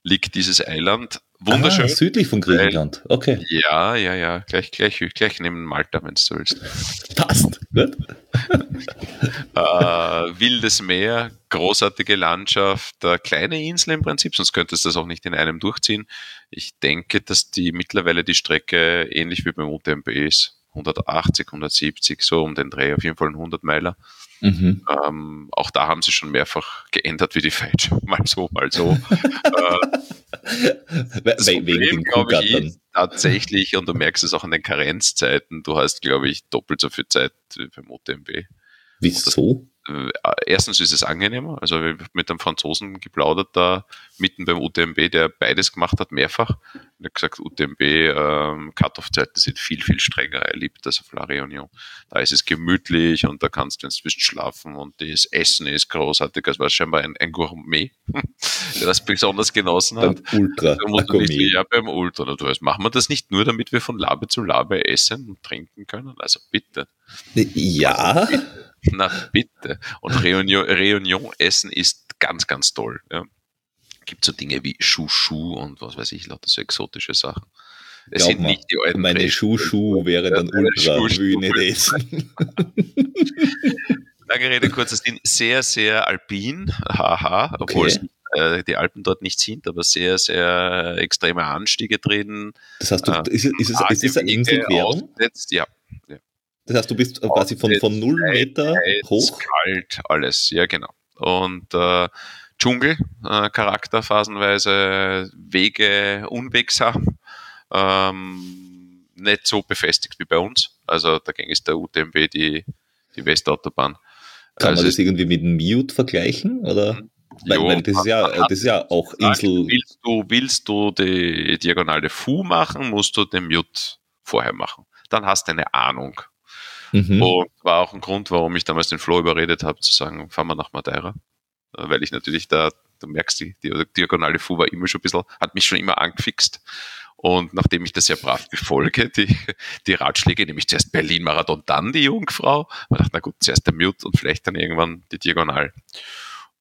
Liegt dieses Eiland. Wunderschön. Ah, südlich von Griechenland. Okay. Ja, ja, ja. Gleich, gleich, gleich neben Malta, wenn du willst. Passt. Gut. *laughs* äh, wildes Meer, großartige Landschaft, äh, kleine Insel im Prinzip, sonst könntest du das auch nicht in einem durchziehen. Ich denke, dass die mittlerweile die Strecke ähnlich wie beim UTMB ist. 180, 170, so um den Dreh, auf jeden Fall ein 100 Meiler. Mhm. Ähm, auch da haben sie schon mehrfach geändert wie die Falsche. *laughs* Mal so, mal so. äh, das We Problem, glaube ich, ist tatsächlich, und du merkst es auch an den Karenzzeiten, du hast, glaube ich, doppelt so viel Zeit wie beim OTMB. Wieso? Äh, erstens ist es angenehmer. Also ich habe mit einem Franzosen geplaudert da mitten beim UTMB, der beides gemacht hat, mehrfach. Er hat gesagt, UTMB ähm, Cut-Off-Zeiten sind viel, viel strenger. Er liebt das auf La Réunion. Da ist es gemütlich und da kannst du, wenn du willst, schlafen und das Essen ist großartig. Das war scheinbar ein, ein Gourmet, *laughs* der das besonders genossen hat. Beim Ultra. Nicht, ja, beim Ultra. Du weißt, machen wir das nicht nur, damit wir von Labe zu Labe essen und trinken können? Also bitte. Ja. Also bitte. Na bitte. Und Reunion, Reunion essen ist ganz, ganz toll. Ja. Gibt so Dinge wie Chouchou und was weiß ich, lauter so exotische Sachen. Es sind nicht die alten Meine Chouchou wäre dann ultra, will nicht essen. Lange Rede, kurzer Sinn, sehr, sehr alpin, haha, obwohl okay. es äh, die Alpen dort nicht sind, aber sehr, sehr extreme Anstiege drin. Das heißt, du, äh, ist, ist, es, ist es eine Inselquerung? Ja, ja. Das heißt, du bist quasi von, von 0 Meter hoch? Kalt, alles, ja genau. Und äh, Dschungel-Charakter äh, phasenweise, Wege unwegsam, ähm, nicht so befestigt wie bei uns. Also da ging es der UTMB die, die Westautobahn. Kann also man das irgendwie mit dem Mute vergleichen? Oder? Mhm. Weil, jo, weil das, ist ja, das ist ja auch Insel. Willst du, willst du die Diagonale Fu machen, musst du den Mute vorher machen. Dann hast du eine Ahnung, Mhm. Und war auch ein Grund, warum ich damals den Flo überredet habe, zu sagen, fahren wir nach Madeira. Äh, weil ich natürlich da, du merkst, die, die diagonale Fu war immer schon ein bisschen, hat mich schon immer angefixt. Und nachdem ich das ja brav befolge, die, die Ratschläge, nämlich zuerst Berlin-Marathon, dann die Jungfrau, ich dachte, na gut, zuerst der Mute und vielleicht dann irgendwann die Diagonal.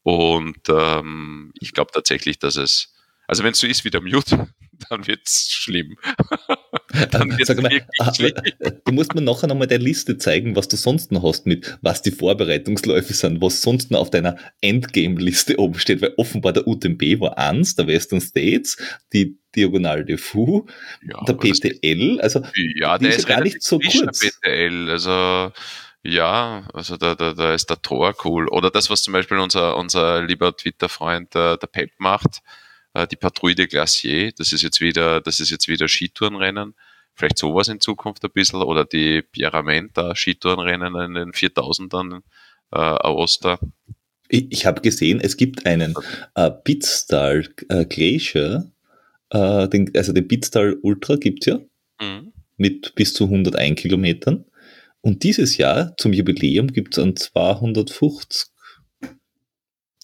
Und ähm, ich glaube tatsächlich, dass es, also wenn es so ist wie der Mute, *laughs* dann wird es schlimm. *laughs* mal, ah, *laughs* du musst mir nachher nochmal deine Liste zeigen, was du sonst noch hast mit, was die Vorbereitungsläufe sind, was sonst noch auf deiner Endgame-Liste oben steht, weil offenbar der UTMB war eins, der Western States, die Diagonal de Fou, ja, der PTL, also ja, der ist ja gar nicht so kurz. PTL, also ja, also da, da, da ist der Tor cool. Oder das, was zum Beispiel unser, unser lieber Twitter-Freund der, der Pep macht, äh, die Patrouille de Glacier, das ist jetzt wieder, das ist jetzt wieder Skitourenrennen. Vielleicht sowas in Zukunft ein bisschen oder die Pierramenta Skitourenrennen in den 4000ern äh, Aosta. Ich, ich habe gesehen, es gibt einen äh, Bitstal äh, Glacier, äh, den, also den Bitstal Ultra gibt's ja, mhm. mit bis zu 101 Kilometern. Und dieses Jahr zum Jubiläum gibt es einen 250,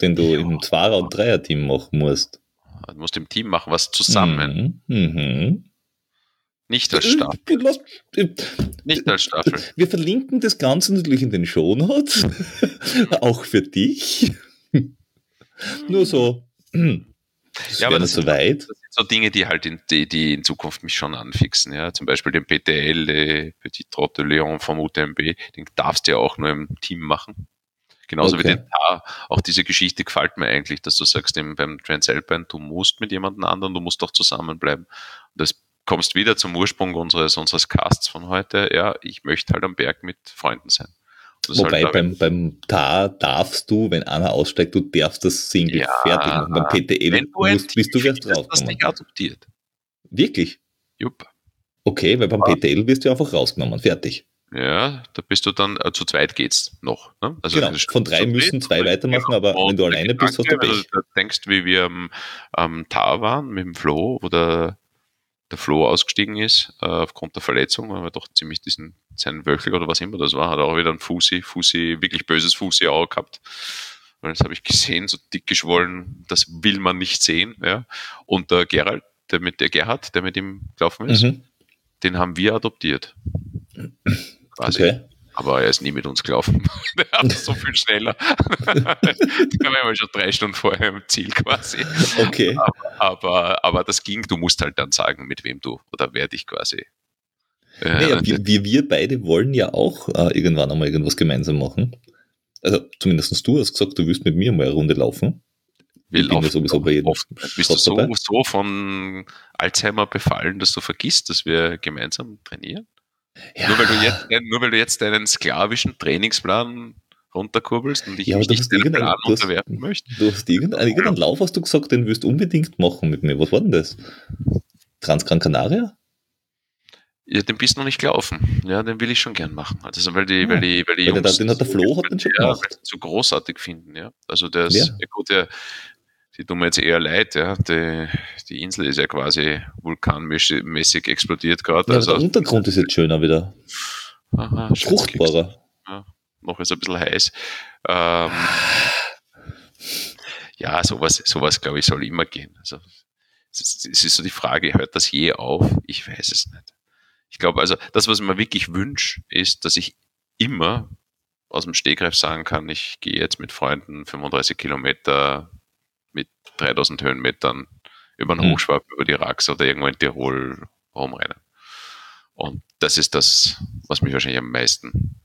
den du ja. im Zweier- und Dreier-Team machen musst. Du musst im Team machen, was zusammen. Mhm. Mhm. Nicht als Staffel. Nicht als Staffel. Wir verlinken das Ganze natürlich in den Shownotes. *laughs* auch für dich. *laughs* Nur so. Das ja, aber das, so weit. das sind so Dinge, die halt in, die, die in Zukunft mich schon anfixen. Ja, zum Beispiel den PTL, die Petit Trotte Leon vom UTMB, den darfst du ja auch nur im Team machen. Genauso okay. wie den Tar. Auch diese Geschichte gefällt mir eigentlich, dass du sagst, eben beim Transalpine, du musst mit jemandem anderen, du musst doch zusammenbleiben. Und das kommst wieder zum Ursprung unseres, unseres Casts von heute. Ja, ich möchte halt am Berg mit Freunden sein. Wobei halt beim, beim Tar darfst du, wenn einer aussteigt, du darfst das Single ja, fertig machen. Beim PTL musst, bist du erst drauf. Das nicht adoptiert. Wirklich? Jupp. Okay, weil beim ah. PTL wirst du einfach rausgenommen. Fertig. Ja, da bist du dann, äh, zu zweit geht's noch. Ne? Also genau, von drei müssen zwei weitermachen, aber wenn du alleine bist, hast du Pech. du denkst, wie wir am, am Tar waren mit dem Flo, wo der, der Flo ausgestiegen ist, äh, aufgrund der Verletzung, weil er doch ziemlich diesen, seinen Wöchel oder was immer das war, hat er auch wieder ein Fusi, Fusi, wirklich böses Fusi auch gehabt. Und das habe ich gesehen, so dick geschwollen, das will man nicht sehen. Ja. Und der Gerald, der mit der Gerhard, der mit ihm gelaufen ist, mhm. den haben wir adoptiert. Quasi. Okay. Aber er ist nie mit uns gelaufen. *laughs* der hat so viel schneller. *laughs* da waren wir schon drei Stunden vorher im Ziel quasi. Okay. Aber, aber, aber das ging, du musst halt dann sagen, mit wem du oder wer dich quasi. Äh, naja, wir, wir, wir beide wollen ja auch äh, irgendwann einmal irgendwas gemeinsam machen. Also zumindest du hast gesagt, du willst mit mir mal eine Runde laufen. Wir ich laufen bin ja sowieso bei jedem oft. Bist du so, so von Alzheimer befallen, dass du vergisst, dass wir gemeinsam trainieren? Ja. Nur, weil du jetzt, nur weil du jetzt deinen sklavischen Trainingsplan runterkurbelst und ich ja, nicht deinen Plan du hast, unterwerfen möchte. Du hast irgendeinen, irgendeinen Lauf, hast du gesagt, den wirst du unbedingt machen mit mir. Was war denn das? Transgran Canaria? Ja, den bist du noch nicht gelaufen. Ja, den will ich schon gern machen. Also, weil die, ja. weil die, weil die weil Jungs, den hat der Flo hat den schon ja, gemacht. so großartig finden, ja. Also, der ist, ja. gut, der, die tun mir jetzt eher leid, ja. Die, die Insel ist ja quasi vulkanmäßig explodiert gerade. Ja, also, der Untergrund ist jetzt schöner wieder. Aha, Fruchtbarer. Ja, noch ist ein bisschen heiß. Ähm, ja, sowas, sowas glaube ich, soll immer gehen. Also, es ist so die Frage, hört das je auf? Ich weiß es nicht. Ich glaube, also das, was ich mir wirklich wünsche, ist, dass ich immer aus dem Stegreif sagen kann, ich gehe jetzt mit Freunden 35 Kilometer mit 3000 Höhenmetern über den. Hochschwab, über die Rax oder irgendwo in Tirol rumrennen. Und das ist das, was mich wahrscheinlich am meisten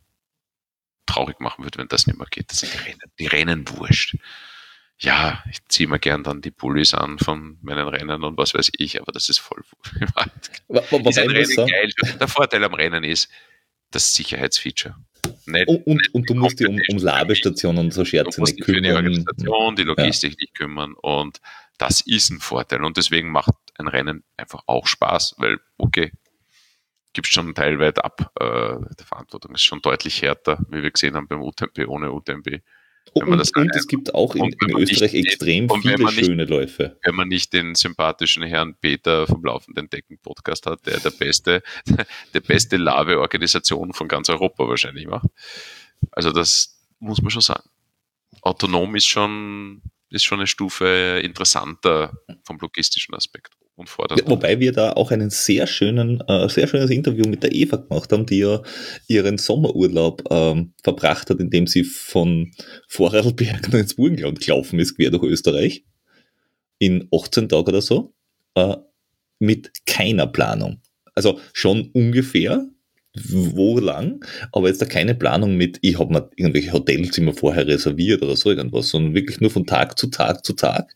traurig machen wird, wenn das nicht mehr geht. Das sind die Rennen, die Rennen wurscht ja, ich ziehe mir gern dann die Pullis an von meinen Rennen und was weiß ich, aber das ist voll. *laughs* ist ein Rennen geil. Der Vorteil am Rennen ist das Sicherheitsfeature. Nicht, und, und, und du musst dich um, um Labestationen und so Scherze nicht kümmern. Für die Organisation, die Logistik ja. nicht kümmern und das ist ein Vorteil und deswegen macht ein Rennen einfach auch Spaß, weil, okay, gibt schon teilweise ab, äh, der Verantwortung ist schon deutlich härter, wie wir gesehen haben beim UTMP ohne UTMP. Und, und es gibt auch in, in Österreich extrem viele nicht, schöne Läufe. Wenn man nicht den sympathischen Herrn Peter vom Laufenden Decken Podcast hat, der der beste, *laughs* der beste Lave-Organisation von ganz Europa wahrscheinlich macht. Also das muss man schon sagen. Autonom ist schon, ist schon eine Stufe interessanter vom logistischen Aspekt und fordern. Wobei wir da auch einen sehr schönen, äh, sehr schönes Interview mit der Eva gemacht haben, die ja ihren Sommerurlaub ähm, verbracht hat, indem sie von Vorarlberg *laughs* ins Burgenland gelaufen ist, quer durch Österreich, in 18 Tagen oder so, äh, mit keiner Planung. Also schon ungefähr, wo lang, aber jetzt da keine Planung mit, ich habe mir irgendwelche Hotelzimmer vorher reserviert oder so irgendwas, sondern wirklich nur von Tag zu Tag zu Tag.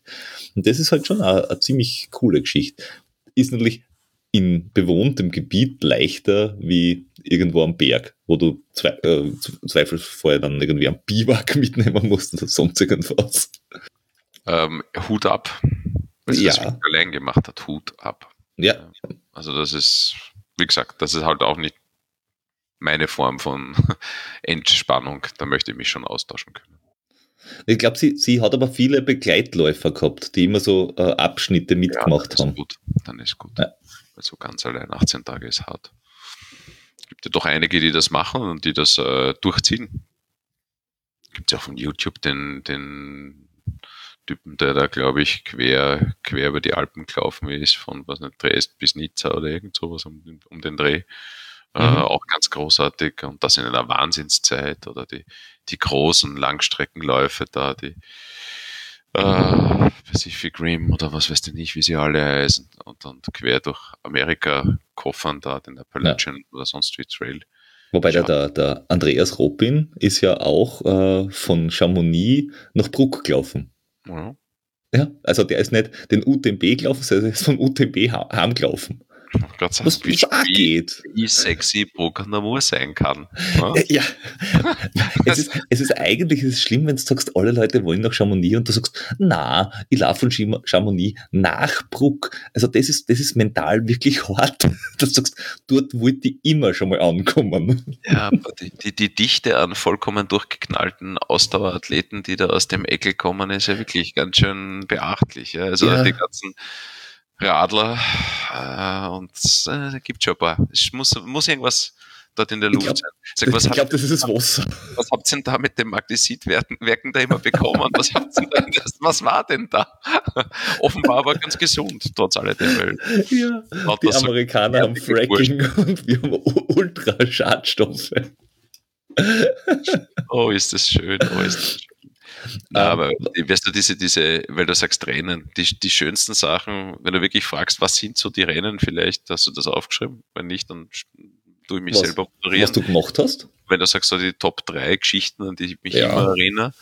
Und das ist halt schon eine, eine ziemlich coole Geschichte. Ist natürlich in bewohntem Gebiet leichter wie irgendwo am Berg, wo du zwe äh, zweifelsfrei dann irgendwie am Biwak *laughs* mitnehmen musst oder sonst irgendwas. Ähm, Hut ab. Was ja. das allein gemacht hat, Hut ab. Ja. Also das ist, wie gesagt, das ist halt auch nicht meine Form von *laughs* Entspannung. Da möchte ich mich schon austauschen können. Ich glaube, sie, sie hat aber viele Begleitläufer gehabt, die immer so äh, Abschnitte mitgemacht ja, dann haben. Gut. Dann ist gut. Ja. Also ganz allein 18 Tage ist hart. Es gibt ja doch einige, die das machen und die das äh, durchziehen. Gibt es ja auch von YouTube den, den Typen, der da, glaube ich, quer, quer über die Alpen gelaufen ist, von was nicht, Dresden bis Nizza oder irgend sowas um, um den Dreh. Äh, mhm. Äh, auch ganz großartig und das in einer Wahnsinnszeit oder die, die großen Langstreckenläufe da, die äh, Pacific Rim oder was weiß ich nicht, wie sie alle heißen und dann quer durch Amerika koffern da den Appalachian ja. oder sonst wie Trail. Wobei der, der, der Andreas Robin ist ja auch äh, von Chamonix nach Bruck gelaufen. Ja. ja. Also der ist nicht den UTMB gelaufen, sondern er ist vom UTMB heimgelaufen. Gott sei Dank, wie, wie, geht. wie sexy Programmur sein kann. Ja, *laughs* ja. es, ist, es ist eigentlich es ist schlimm, wenn du sagst, alle Leute wollen nach Chamonix und du sagst, na, ich laufe von Chamonix nach Bruck. Also das ist, das ist mental wirklich hart, *laughs* dass du sagst, dort wollte ich immer schon mal ankommen. Ja, aber die, die, die Dichte an vollkommen durchgeknallten Ausdauerathleten, die da aus dem Eckel kommen, ist ja wirklich ganz schön beachtlich. Ja. Also ja. die ganzen Radler äh, und äh, gibt schon ein paar. Es muss, muss irgendwas dort in der Luft glaub, sein. Sag, ich glaube, das ist das Wasser. Was habt ihr denn da mit dem Magnesidwerken da immer bekommen? Was, habt ihr denn, was war denn da? Offenbar war ganz gesund, trotz alledem. Weil ja, die Amerikaner so haben Fracking *laughs* und wir haben Ultraschadstoffe. oh, ist das schön, oh, ist das schön. Na, aber weißt du, diese, diese, weil du sagst Rennen, die, die schönsten Sachen, wenn du wirklich fragst, was sind so die Rennen, vielleicht hast du das aufgeschrieben, wenn nicht, dann tue ich mich was, selber moderieren. Was du gemacht hast? Wenn du sagst, so die Top 3 Geschichten, an die ich mich ja. immer erinnere,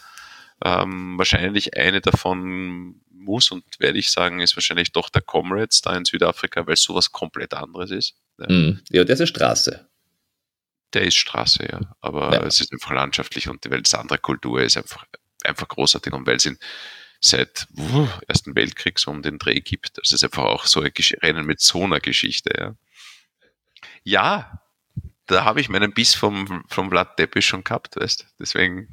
ähm, wahrscheinlich eine davon muss und werde ich sagen, ist wahrscheinlich doch der Comrades da in Südafrika, weil sowas komplett anderes ist. Ja, mm, ja der ist eine Straße. Der ist Straße, ja. Aber ja. es ist einfach landschaftlich und weil es andere Kultur ist, einfach einfach großartig und weil es ihn seit uh, Ersten Weltkrieg so um den Dreh gibt. Das ist einfach auch so ein Rennen mit so einer Geschichte. Ja, ja da habe ich meinen Biss vom, vom Vlad Tepes schon gehabt, weißt Deswegen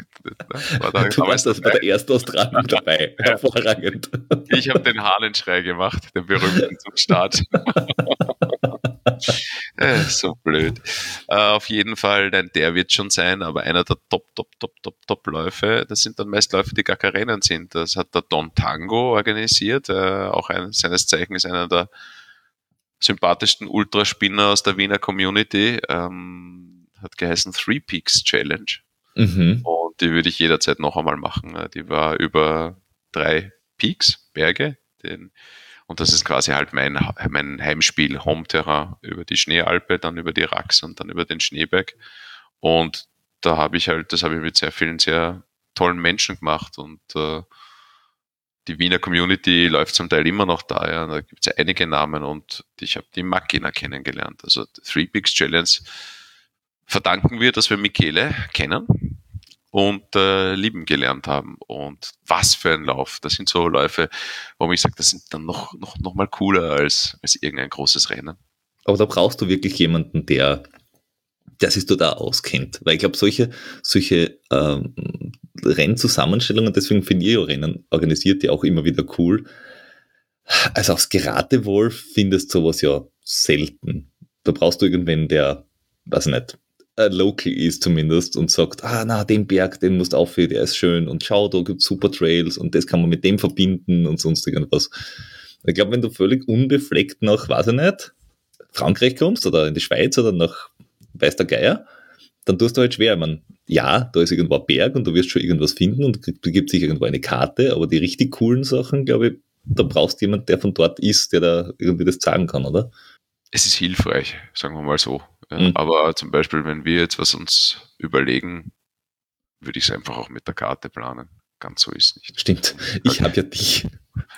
war *laughs* da, Du warst das war der erste Australier dabei. *laughs* Hervorragend. Ich habe den Hahnenschrei gemacht, den berühmten zum Start. *laughs* *laughs* äh, so blöd. Äh, auf jeden Fall, nein, der wird schon sein, aber einer der Top, Top, Top, Top, Top Läufe, das sind dann meist Läufe, die gar keine Rennen sind. Das hat der Don Tango organisiert, äh, auch ein, seines Zeichens einer der sympathischsten Ultraspinner aus der Wiener Community. Ähm, hat geheißen Three Peaks Challenge. Mhm. Und die würde ich jederzeit noch einmal machen. Die war über drei Peaks, Berge, den und das ist quasi halt mein, mein Heimspiel, Home-Terrain über die Schneealpe, dann über die Rax und dann über den Schneeberg. Und da habe ich halt, das habe ich mit sehr vielen sehr tollen Menschen gemacht und äh, die Wiener Community läuft zum Teil immer noch da. Ja. Da gibt es ja einige Namen und ich habe die Makina kennengelernt. Also Three Peaks Challenge verdanken wir, dass wir Michele kennen und äh, lieben gelernt haben. Und was für ein Lauf. Das sind so Läufe, wo ich sage, das sind dann noch, noch, noch mal cooler als, als irgendein großes Rennen. Aber da brauchst du wirklich jemanden, der, der sich da auskennt. Weil ich glaube, solche, solche ähm, Rennzusammenstellungen, deswegen finde ich Rennen organisiert ja auch immer wieder cool. Also aufs Geratewohl findest du sowas ja selten. Da brauchst du irgendwen, der, weiß ich nicht, äh, local ist zumindest und sagt, ah na, den Berg, den musst du aufhören, der ist schön und schau, da gibt es super Trails und das kann man mit dem verbinden und sonst irgendwas. Ich glaube, wenn du völlig unbefleckt nach, weiß ich nicht, Frankreich kommst oder in die Schweiz oder nach weiß der Geier, dann tust du halt schwer. Man, ja, da ist irgendwo ein Berg und du wirst schon irgendwas finden und du gibt sich irgendwo eine Karte, aber die richtig coolen Sachen, glaube ich, da brauchst du jemanden, der von dort ist, der da irgendwie das sagen kann, oder? Es ist hilfreich, sagen wir mal so. Mhm. Aber zum Beispiel, wenn wir jetzt was uns überlegen, würde ich es einfach auch mit der Karte planen. Ganz so ist es nicht. Stimmt. Ich habe ja dich.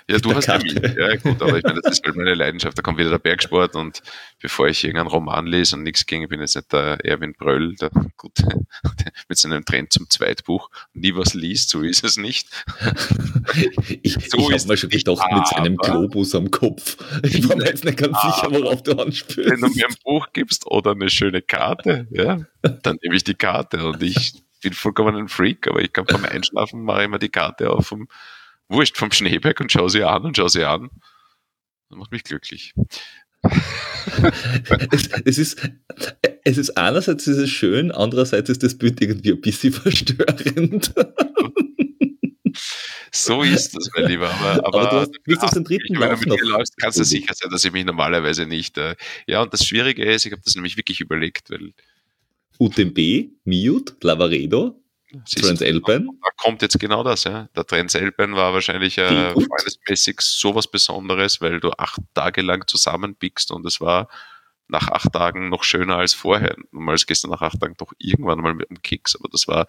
Ja, du hast Karte. ja mich. Ja, gut, aber ich meine, das ist halt meine Leidenschaft. Da kommt wieder der Bergsport und bevor ich irgendeinen Roman lese und nichts ging, bin jetzt nicht der Erwin Bröll, der *laughs* gute, *laughs* mit seinem Trend zum Zweitbuch nie was liest, so ist es nicht. *laughs* ich so ich habe mir schon gedacht, mit seinem Globus am Kopf. Ich war mir jetzt nicht ganz sicher, worauf du anspielst. Wenn du mir ein Buch gibst oder eine schöne Karte, ja, dann nehme ich die Karte und ich bin vollkommen ein Freak, aber ich kann beim Einschlafen mache immer die Karte auf vom Wurscht vom Schneeberg und schau sie an und schau sie an. Das macht mich glücklich. es, es, ist, es ist einerseits ist es schön, andererseits ist das Bild irgendwie ein bisschen verstörend. so ist das, mein Lieber. Aber, aber, aber du hast, hast den dritten Lauf wenn du mit mir läufst, kannst du sicher sein, dass ich mich normalerweise nicht. Äh, ja, und das Schwierige ist, ich habe das nämlich wirklich überlegt, weil. UTMB, Miut, Lavaredo, Transalpine? Da kommt jetzt genau das, ja. Der Transalpine war wahrscheinlich äh, freundesmäßig sowas Besonderes, weil du acht Tage lang zusammenpickst und es war nach acht Tagen noch schöner als vorher. Normal ist gestern nach acht Tagen doch irgendwann mal mit dem Kicks, aber das war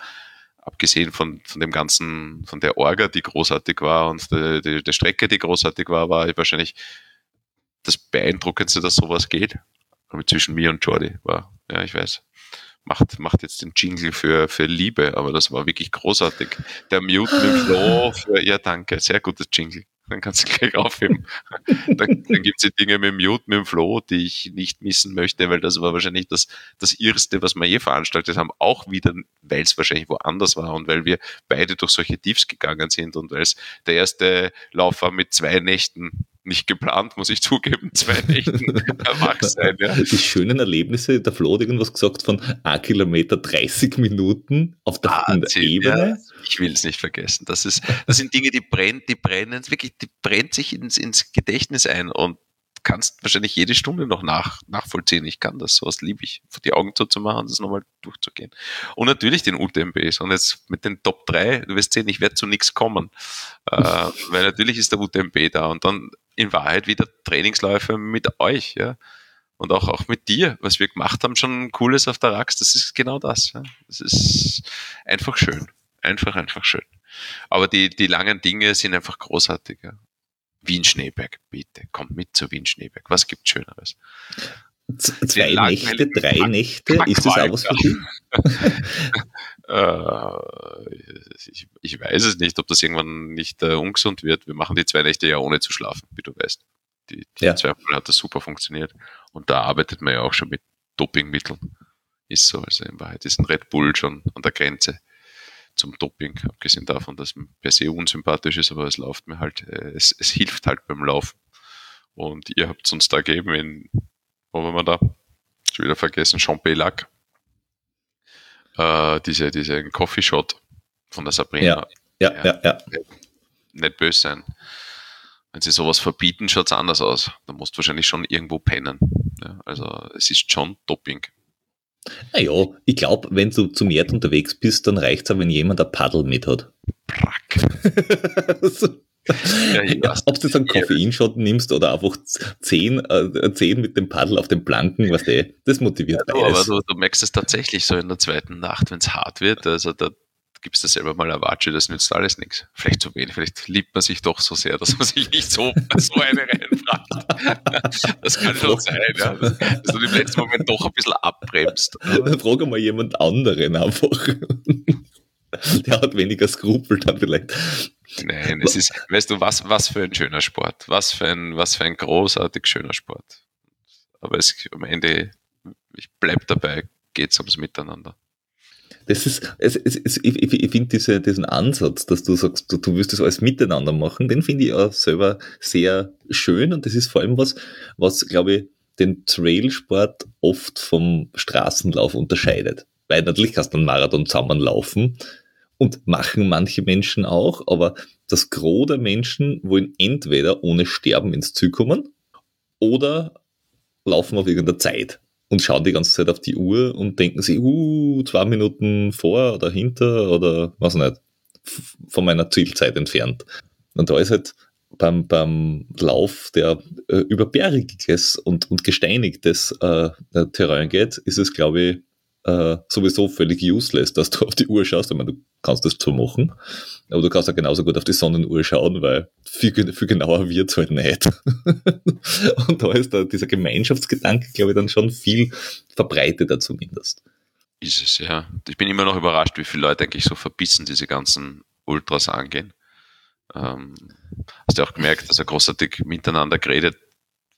abgesehen von, von dem ganzen, von der Orga, die großartig war und der, der, der Strecke, die großartig war, war wahrscheinlich das Beeindruckendste, dass sowas geht. Zwischen mir und Jordi war, ja, ich weiß macht, macht jetzt den Jingle für, für Liebe, aber das war wirklich großartig. Der Mute mit Flo für, ja danke, sehr gutes Jingle. Dann kannst du gleich aufheben. *laughs* dann dann gibt es die Dinge mit Mute, mit dem Flo, die ich nicht missen möchte, weil das war wahrscheinlich das, das Irrste, was wir je veranstaltet haben, auch wieder, weil es wahrscheinlich woanders war und weil wir beide durch solche Tiefs gegangen sind und weil es der erste Lauf war mit zwei Nächten nicht geplant, muss ich zugeben, zwei *laughs* Nächten wach sein. Ja. Die schönen Erlebnisse, der Flo hat irgendwas gesagt von a Kilometer 30 Minuten auf der, ah, Ebene. Ja, ich will es nicht vergessen. Das, ist, das sind Dinge, die brennen, die brennen, wirklich, die brennt sich ins, ins Gedächtnis ein und kannst wahrscheinlich jede Stunde noch nach, nachvollziehen. Ich kann das, sowas liebe ich, die Augen zuzumachen und das nochmal durchzugehen. Und natürlich den UTMBs. Und jetzt mit den Top 3, du wirst sehen, ich werde zu nichts kommen. äh, *laughs* weil natürlich ist der UTMB da und dann in Wahrheit wieder Trainingsläufe mit euch, ja. Und auch, auch mit dir, was wir gemacht haben, schon Cooles auf der Rax, das ist genau das. Ja. Das ist einfach schön. Einfach, einfach schön. Aber die, die langen Dinge sind einfach großartig. Ja. Wien Schneeberg, bitte, kommt mit zu Wien Schneeberg. Was gibt Schöneres? Z zwei Nächte, drei Kack, Nächte, Kack ist das auch was für dich? *laughs* äh, ich, ich, weiß es nicht, ob das irgendwann nicht äh, ungesund wird. Wir machen die zwei Nächte ja ohne zu schlafen, wie du weißt. Die, die ja. zwei Mal hat das super funktioniert. Und da arbeitet man ja auch schon mit Dopingmitteln. Ist so, also in Wahrheit ist ein Red Bull schon an der Grenze zum Doping, abgesehen davon, dass man per se unsympathisch ist, aber es läuft mir halt, äh, es, es hilft halt beim Laufen. Und ihr habt es uns da gegeben in, wo waren wir da? Schon wieder vergessen, Champelac. Äh, diese, diese Coffee Shot von der Sabrina. Ja, ja, ja. ja. Nicht böse sein. Wenn sie sowas verbieten, schaut es anders aus. Da musst du wahrscheinlich schon irgendwo pennen. Ja, also es ist schon Doping. Naja, ich glaube, wenn du zum Erd unterwegs bist, dann reicht es auch, wenn jemand ein Paddel mit hat. Brack. so. *laughs* ja, ja, Ob du jetzt einen Koffeinshot nimmst oder einfach 10, äh, 10 mit dem Paddel auf dem Planken, was der, das motiviert ja, beides. Aber du, du, merkst es tatsächlich so in der zweiten Nacht, wenn es hart wird. Also da, gibst du selber mal eine Watsche, das nützt alles nichts. Vielleicht zu wenig, vielleicht liebt man sich doch so sehr, dass man sich nicht so, so eine reinfragt. Das kann schon sein, ja. dass, dass du im letzten Moment doch ein bisschen abbremst. Dann frage mal jemand anderen einfach. Der hat weniger Skrupel dann vielleicht. Nein, es ist, weißt du, was, was für ein schöner Sport. Was für ein, was für ein großartig schöner Sport. Aber es, am Ende, ich bleib dabei, geht's ums Miteinander. Das ist, es, es, es, ich, ich finde diese, diesen Ansatz, dass du sagst, du, du wirst das alles miteinander machen, den finde ich auch selber sehr schön und das ist vor allem was, was, glaube ich, den Trailsport oft vom Straßenlauf unterscheidet. Weil natürlich kannst du einen Marathon zusammenlaufen und machen manche Menschen auch, aber das Gros der Menschen wollen entweder ohne Sterben ins Ziel kommen oder laufen auf irgendeiner Zeit und schauen die ganze Zeit auf die Uhr und denken sich, uh, zwei Minuten vor oder hinter oder was nicht, von meiner Zielzeit entfernt. Und da ist halt beim, beim Lauf, der äh, über bergiges und, und gesteinigtes äh, Terrain geht, ist es, glaube ich, äh, sowieso völlig useless, dass du auf die Uhr schaust. Ich meine, du kannst das zwar machen, aber du kannst auch genauso gut auf die Sonnenuhr schauen, weil viel, viel genauer wird es halt nicht. *laughs* und da ist da dieser Gemeinschaftsgedanke, glaube ich, dann schon viel verbreiteter zumindest. Ist es, ja. Ich bin immer noch überrascht, wie viele Leute eigentlich so verbissen diese ganzen Ultras angehen. Ähm, hast du auch gemerkt, dass er großartig miteinander geredet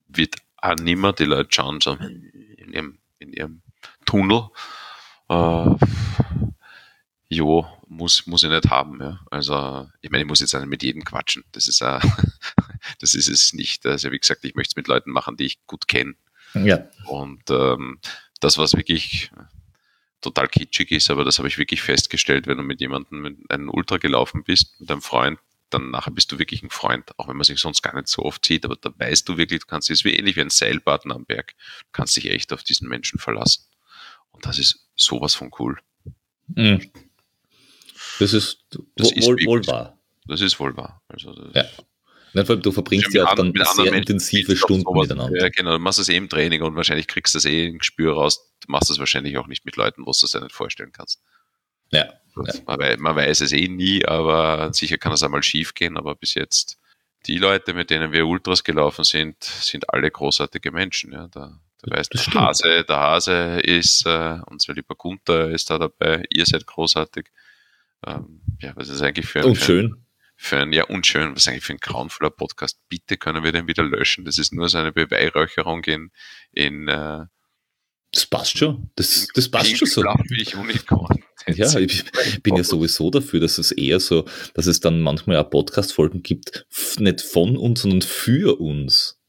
wird auch nimmer. Die Leute schauen so in ihrem, in ihrem Tunnel. Äh, jo, muss, muss ich nicht haben. Ja. Also, ich meine, ich muss jetzt nicht mit jedem quatschen. Das ist, äh, *laughs* das ist es nicht. Also, wie gesagt, ich möchte es mit Leuten machen, die ich gut kenne. Ja. Und ähm, das, was wirklich total kitschig ist, aber das habe ich wirklich festgestellt, wenn du mit jemandem mit einem Ultra gelaufen bist, mit einem Freund, dann nachher bist du wirklich ein Freund, auch wenn man sich sonst gar nicht so oft sieht, aber da weißt du wirklich, du kannst, es ist wie ähnlich wie ein Seilbaden am Berg, du kannst dich echt auf diesen Menschen verlassen. Und das ist sowas von cool. Mhm. Das ist, das wohl, ist wohl wahr. Das ist wohl wahr. Also ja. Nein, du verbringst ja auch dann sehr intensive Stunden sowas, miteinander. Ja, genau. Du machst das eh im Training und wahrscheinlich kriegst du das eh ein Gespür raus. Du machst das wahrscheinlich auch nicht mit Leuten, wo du das ja nicht vorstellen kannst. Ja. ja. Man, weiß, man, weiß, es eh nie, aber sicher kann es einmal schief gehen. Aber bis jetzt, die Leute, mit denen wir Ultras gelaufen sind, sind alle großartige Menschen. Ja. Da, Du weißt, der Hase, der Hase ist, äh, unser lieber Gunther ist da dabei, ihr seid großartig. Ähm, ja, was ist eigentlich für ein, und schön. Für ein, ja, unschön, was ist eigentlich für ein grauenvoller Podcast? Bitte können wir den wieder löschen. Das ist nur so eine Beweihräucherung in, in äh, das passt schon. Das, das passt schon so. Ich Unicorn. Ja, ich bin ja sowieso dafür, dass es eher so, dass es dann manchmal auch Podcast-Folgen gibt, nicht von uns, sondern für uns.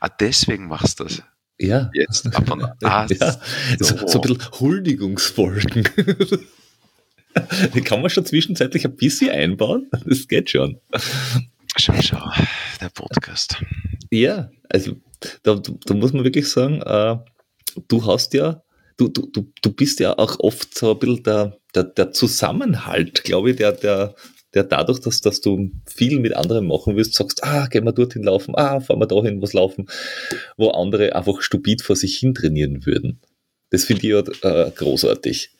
Ah, deswegen machst du das. Ja. Jetzt *laughs* davon. Ah, ja. So, so, ein bisschen Huldigungsfolgen. *laughs* Die kann man schon zwischenzeitlich ein bisschen einbauen. Das geht schon. Schau, schau, der Podcast. Ja, also da, da muss man wirklich sagen, äh, du hast ja, du, du, du, du bist ja auch oft so ein bisschen der, der, der Zusammenhalt, glaube ich, der, der, der dadurch, dass, dass du viel mit anderen machen willst, sagst, ah, gehen wir dorthin laufen, ah, fahren wir dahin was laufen, wo andere einfach stupid vor sich hin trainieren würden. Das finde ich ja äh, großartig.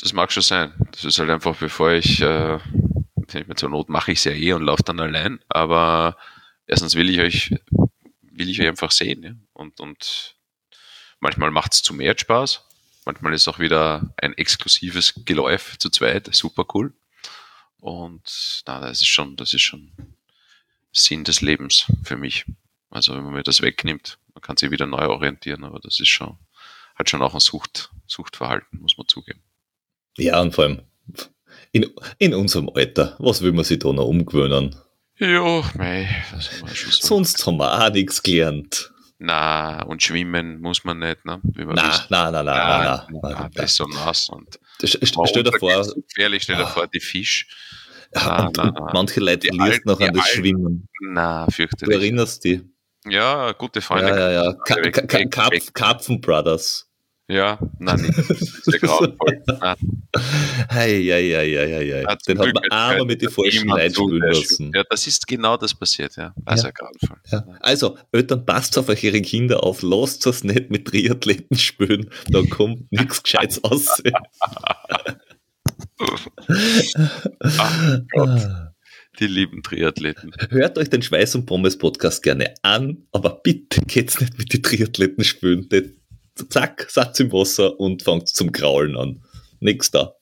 Das mag schon sein. Das ist halt einfach, bevor ich, äh, mit zur Not mache ich es ja eh und laufe dann allein, aber erstens will ich euch, will ich euch einfach sehen, ja? und, und manchmal macht es zu mehr Spaß, manchmal ist auch wieder ein exklusives Geläuf zu zweit, super cool. Und na, das ist schon, das ist schon Sinn des Lebens für mich. Also wenn man mir das wegnimmt, man kann sich wieder neu orientieren, aber das ist schon, hat schon auch ein Sucht, Suchtverhalten, muss man zugeben. Ja, und vor allem in, in unserem Alter, was will man sich da noch umgewöhnen? Ja, mei, was haben wir schon so. Sonst haben wir auch nichts gelernt. Na, und schwimmen muss man nicht, ne? Wie man na, na, na, na, na, na, na, Das ist so nass und stell dir vor. Gefährlich, stell dir ah. vor, die Fisch. Ja, na, na, manche Leute verlierst noch an das Alten, Schwimmen. Na, fürchterlich. Du erinnerst dich. Ja, gute Freunde. Ja, ja, ja. Ka Ka Ka Karpfen Brothers. Ja, nein, nicht. Das ist ja grauenvoll. Hei, hei, hei, hei, hei. Den hat man aber mit den falschen einspülen lassen. Ja, das ist genau das passiert, ja. Also ja. grauenvoll. Ja. Also, Eltern, passt auf eure Kinder auf, lasst es nicht mit Triathleten spülen, da kommt *laughs* nichts Gescheites aus. *laughs* Ach Gott. Die lieben Triathleten. Hört euch den Schweiß und Pommes Podcast gerne an, aber bitte geht's nicht mit den Triathleten spülen zack, Satz im Wasser und fangt zum Kraulen an. Nix da.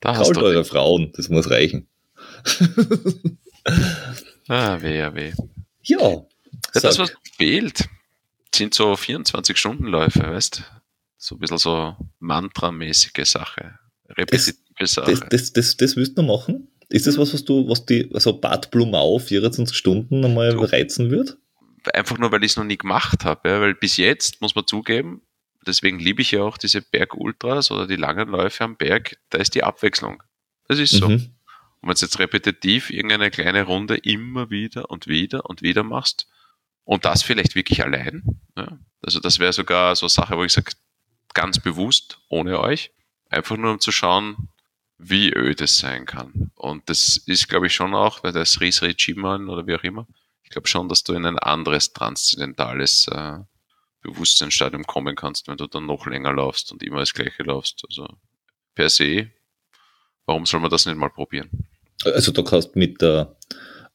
da Krault eure recht. Frauen, das muss reichen. *laughs* ah, weh, ja, weh. Ja. ja das, was fehlt, sind so 24-Stunden-Läufe, weißt So ein bisschen so mantramäßige Sache, repetitive das, Sache. Das, das, das, das willst du machen? Ist das was, was du, was die, also Bad Blumau 24 Stunden einmal du, reizen wird? Einfach nur, weil ich es noch nie gemacht habe. Ja, weil bis jetzt, muss man zugeben, deswegen liebe ich ja auch diese Bergultras oder die langen Läufe am Berg, da ist die Abwechslung. Das ist so. Mhm. Und wenn du jetzt repetitiv irgendeine kleine Runde immer wieder und wieder und wieder machst und das vielleicht wirklich allein, ja, also das wäre sogar so eine Sache, wo ich sage, ganz bewusst, ohne euch, einfach nur um zu schauen, wie öd es sein kann. Und das ist, glaube ich, schon auch, weil das Ries Regiman oder wie auch immer, ich glaube schon, dass du in ein anderes transzendentales äh, Bewusstseinsstadium kommen kannst, wenn du dann noch länger laufst und immer das gleiche laufst. Also per se, warum soll man das nicht mal probieren? Also du kannst mit der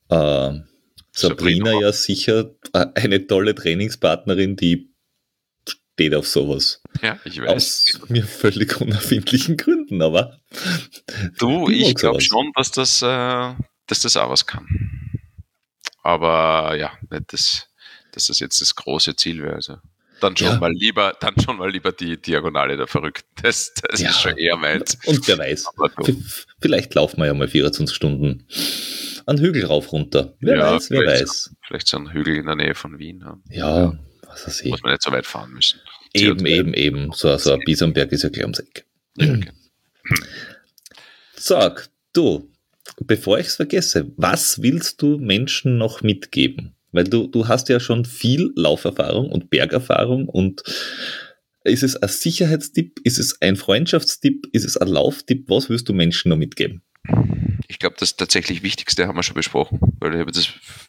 äh, Sabrina, Sabrina ja sicher äh, eine tolle Trainingspartnerin, die steht auf sowas. Ja, ich weiß. Aus mir völlig unerfindlichen Gründen, aber. Du, ich glaube schon, dass das, äh, dass das auch was kann. Aber ja, nicht das, dass das jetzt das große Ziel wäre. Also dann schon ja. mal lieber, dann schon mal lieber die Diagonale der Verrückten. Das, das ja. ist schon eher meins. Und wer weiß, vielleicht laufen wir ja mal 24 Stunden an Hügel rauf runter. Wer ja, weiß, wer weiß. Vielleicht so ein Hügel in der Nähe von Wien. Ja, was weiß ich. Muss man nicht so weit fahren müssen. Eben, eben, eben. So, so ein Biesenberg ist ja gleich ums Eck. Okay. Sag, du, bevor ich es vergesse, was willst du Menschen noch mitgeben? Weil du, du hast ja schon viel Lauferfahrung und Bergerfahrung und ist es ein Sicherheitstipp? Ist es ein Freundschaftstipp? Ist es ein Lauftipp? Was willst du Menschen noch mitgeben? Ich glaube, das tatsächlich Wichtigste haben wir schon besprochen, weil ich habe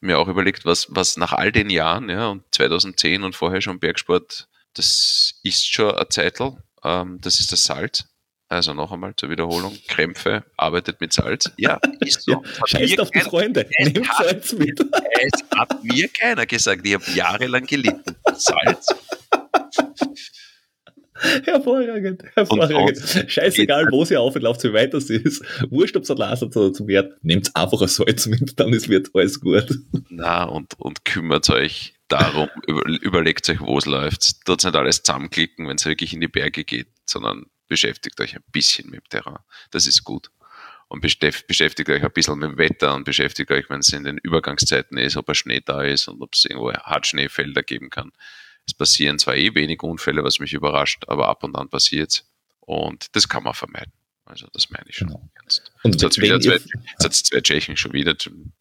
mir auch überlegt, was, was nach all den Jahren, ja, und 2010 und vorher schon Bergsport, das ist schon ein Zeitl, ähm, das ist das Salz. Also noch einmal zur Wiederholung. Krämpfe, arbeitet mit Salz. Ja, ist so. Ja, scheißt auf die Freunde. Nehmt Salz mit. Es hat mir keiner gesagt. Ich habe jahrelang gelitten. Salz. Hervorragend, hervorragend. Scheißegal, wo sie auf und lauft, wie weit das ist. Wurscht, ob es ein Laser oder zum Wert. Nehmt einfach ein Salz mit, dann ist, wird alles gut. Na, und, und kümmert euch darum, über, überlegt euch, wo es läuft. Dort nicht alles zusammenklicken, wenn es wirklich in die Berge geht, sondern beschäftigt euch ein bisschen mit dem Terrain. Das ist gut. Und beschäftigt euch ein bisschen mit dem Wetter und beschäftigt euch, wenn es in den Übergangszeiten ist, ob ein Schnee da ist und ob es irgendwo Hartschneefelder geben kann. Es passieren zwar eh wenig Unfälle, was mich überrascht, aber ab und an passiert es. Und das kann man vermeiden. Also das meine ich schon genau. ernst. Und Jetzt hat zwei, ihr, jetzt hat's zwei Tschechen schon wieder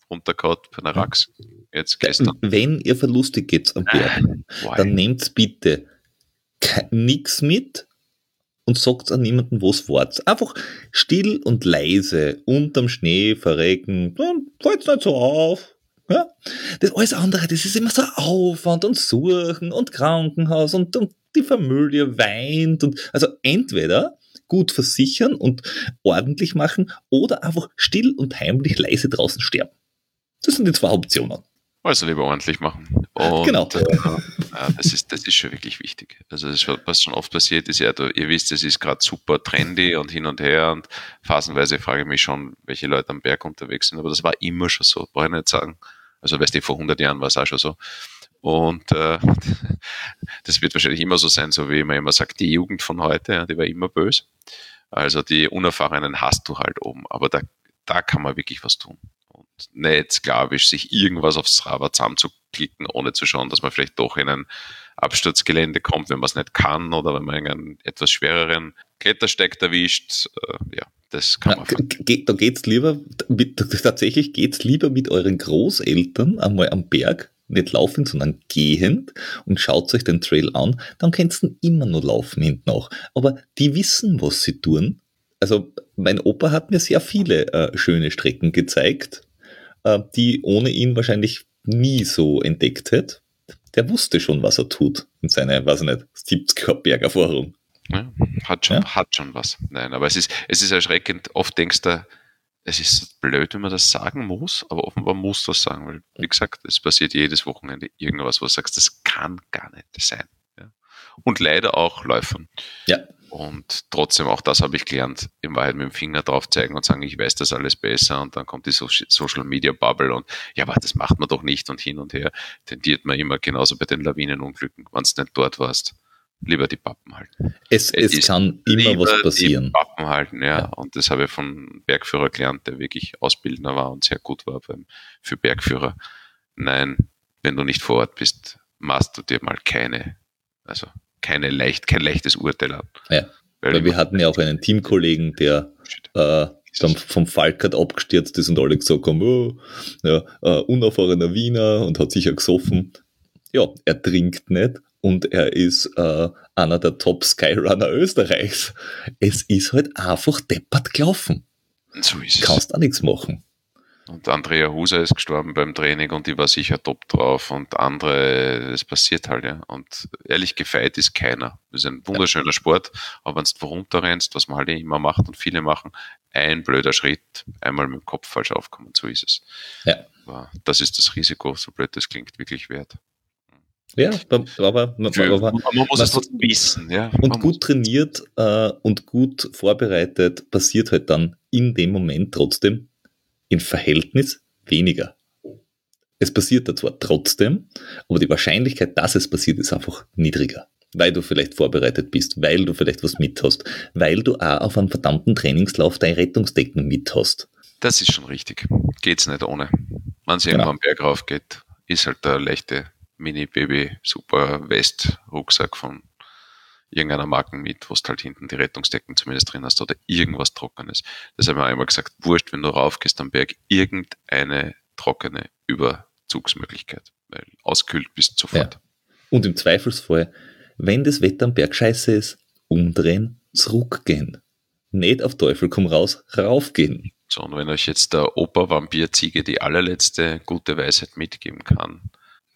runtergehauen bei einer Rax. Jetzt gestern. wenn ihr verlustig geht am Berg, Wow. dann nehmt bitte nichts mit und sagt an niemanden, was wart. Einfach still und leise, unterm Schnee verrecken, dann fällt's nicht so auf. Ja? Das alles andere, das ist immer so Aufwand und Suchen und Krankenhaus und, und die Familie weint und also entweder gut versichern und ordentlich machen oder einfach still und heimlich leise draußen sterben. Das sind die zwei Optionen. Also lieber ordentlich machen. Und, Genau. Äh, das, ist, das ist schon wirklich wichtig. Also das, was schon oft passiert ist, ja, du, ihr wisst, es ist gerade super trendy und hin und her und phasenweise frage ich mich schon, welche Leute am Berg unterwegs sind, aber das war immer schon so, brauche ich nicht sagen. Also weißt du, vor 100 Jahren war es auch schon so. Und äh, *laughs* das wird wahrscheinlich immer so sein, so wie man immer sagt, die Jugend von heute, die war immer böse. Also die Unerfahrenen hast du halt oben, aber da, da kann man wirklich was tun. Nicht sklavisch sich irgendwas aufs Strava zusammenzuklicken, ohne zu schauen, dass man vielleicht doch in ein Absturzgelände kommt, wenn man es nicht kann oder wenn man einen etwas schwereren Klettersteig erwischt. Äh, ja, das kann man. Ge- da geht's lieber, mit, tatsächlich geht's lieber mit euren Großeltern einmal am Berg, nicht laufend, sondern gehend und schaut euch den Trail an, dann könntest du immer nur laufen hinten auch. Aber die wissen, was sie tun. Also mein Opa hat mir sehr viele äh, schöne Strecken gezeigt, die ohne ihn wahrscheinlich nie so entdeckt hätte. Der wusste schon, was er tut in seiner, weiß ich nicht, 70er Bergerfahrung. Ja, hat, schon, Ja. hat schon was. Nein, aber es ist, es ist erschreckend. Oft denkst du, es ist blöd, wenn man das sagen muss, aber offenbar muss das sagen, weil, wie gesagt, es passiert jedes Wochenende irgendwas, wo du sagst, das kann gar nicht sein. Ja. Und leider auch Läufern. Ja. Und trotzdem, auch das habe ich gelernt, in Wahrheit mit dem Finger drauf zeigen und sagen, ich weiß das alles besser und dann kommt die So- Social Media Bubble und ja, aber das macht man doch nicht und hin und her tendiert man immer genauso bei den Lawinenunglücken, wenn du nicht dort warst. Lieber die Pappen halten. Es, Es es ist kann immer was Die passieren. Pappen halten, ja. Ja. Und das habe ich von einem Bergführer gelernt, der wirklich Ausbildner war und sehr gut war beim, für Bergführer. Nein, wenn du nicht vor Ort bist, machst du dir mal keine, also keine leicht, kein leichtes Urteil an. Ja, Weil wir hatten ja auch einen Teamkollegen, der äh, dann vom Falkert abgestürzt ist und alle gesagt haben, oh, ja, äh, unerfahrener Wiener und hat sicher gesoffen. Ja, er trinkt nicht und er ist äh, einer der Top Skyrunner Österreichs. Es ist halt einfach deppert gelaufen. so ist es. Kannst auch nichts machen. Und Andrea Huser ist gestorben beim Training und die war sicher top drauf und andere, es passiert halt, ja. Und ehrlich gefeit ist keiner. Das ist ein wunderschöner Sport, aber wenn du runterrennst, was man halt immer macht und viele machen, ein blöder Schritt, einmal mit dem Kopf falsch aufkommen, so ist es. Ja. Aber das ist das Risiko, so blöd das klingt, wirklich wert. Ja, aber, aber, Für, aber man muss was- es trotzdem wissen, ja. und Man gut trainiert äh, und gut vorbereitet passiert halt dann in dem Moment trotzdem im Verhältnis weniger. Es passiert da zwar trotzdem, aber die Wahrscheinlichkeit, dass es passiert, ist einfach niedriger. Weil du vielleicht vorbereitet bist, weil du vielleicht was mit hast, weil du auch auf einem verdammten Trainingslauf deine Rettungsdecken mit hast. Das ist schon richtig. Geht's nicht ohne. Wenn es Genau. irgendwo am Berg rauf geht, ist halt der leichte Mini-Baby-Super-West-Rucksack von irgendeiner Marken mit, wo du halt hinten die Rettungsdecken zumindest drin hast oder irgendwas Trockenes. Das haben wir einmal gesagt, wurscht, wenn du raufgehst am Berg, irgendeine trockene Überzugsmöglichkeit, weil auskühlt bist du sofort. Und im Zweifelsfall, wenn das Wetter am Berg scheiße ist, umdrehen, zurückgehen. Nicht auf Teufel komm raus, raufgehen. So, und wenn euch jetzt der Opa Vampir Ziege die allerletzte gute Weisheit mitgeben kann,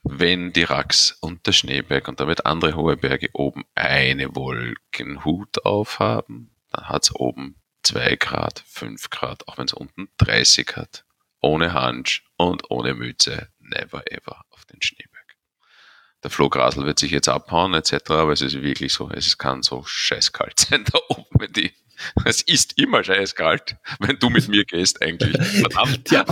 wenn die Rax und der Schneeberg und damit andere hohe Berge oben eine Wolkenhut aufhaben, dann hat's oben zwei Grad, fünf Grad, auch wenn es unten 30 hat. Ohne Hansch und ohne Mütze, never ever auf den Schneeberg. Der Flo Grasel wird sich jetzt abhauen etc., aber es ist wirklich so, es kann so scheißkalt *laughs* sein da oben, wenn die *laughs* es ist immer scheißkalt, wenn du mit mir gehst, eigentlich. Verdammt. Tja,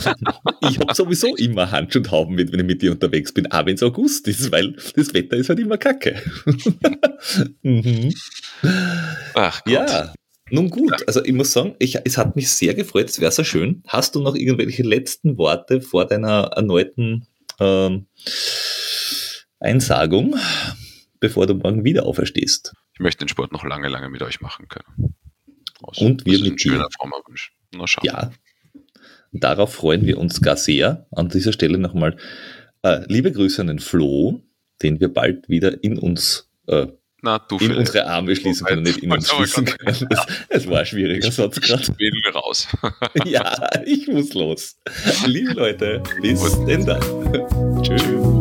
ich habe sowieso immer Handschuhe und Hauben mit, wenn ich mit dir unterwegs bin, auch wenn es August ist, weil das Wetter ist halt immer kacke. *laughs* mhm. Ach Gott. Ja, nun gut. Also ich muss sagen, ich, es hat mich sehr gefreut, es wäre so schön. Hast du noch irgendwelche letzten Worte vor deiner erneuten ähm, Einsagung, bevor du morgen wieder auferstehst? Ich möchte den Sport noch lange, lange mit euch machen können. Also, Und wir mit schöner. Na schauen. Ja, darauf freuen wir uns gar sehr. An dieser Stelle nochmal äh, liebe Grüße an den Flo, den wir bald wieder in uns äh, Na, du in unsere Arme schließen können, nicht in uns schließen können. Das, das war ein schwieriger Satz gerade. Wählen wir raus. Ja, ich muss los. Liebe Leute, bis denn dann. *laughs* Tschüss.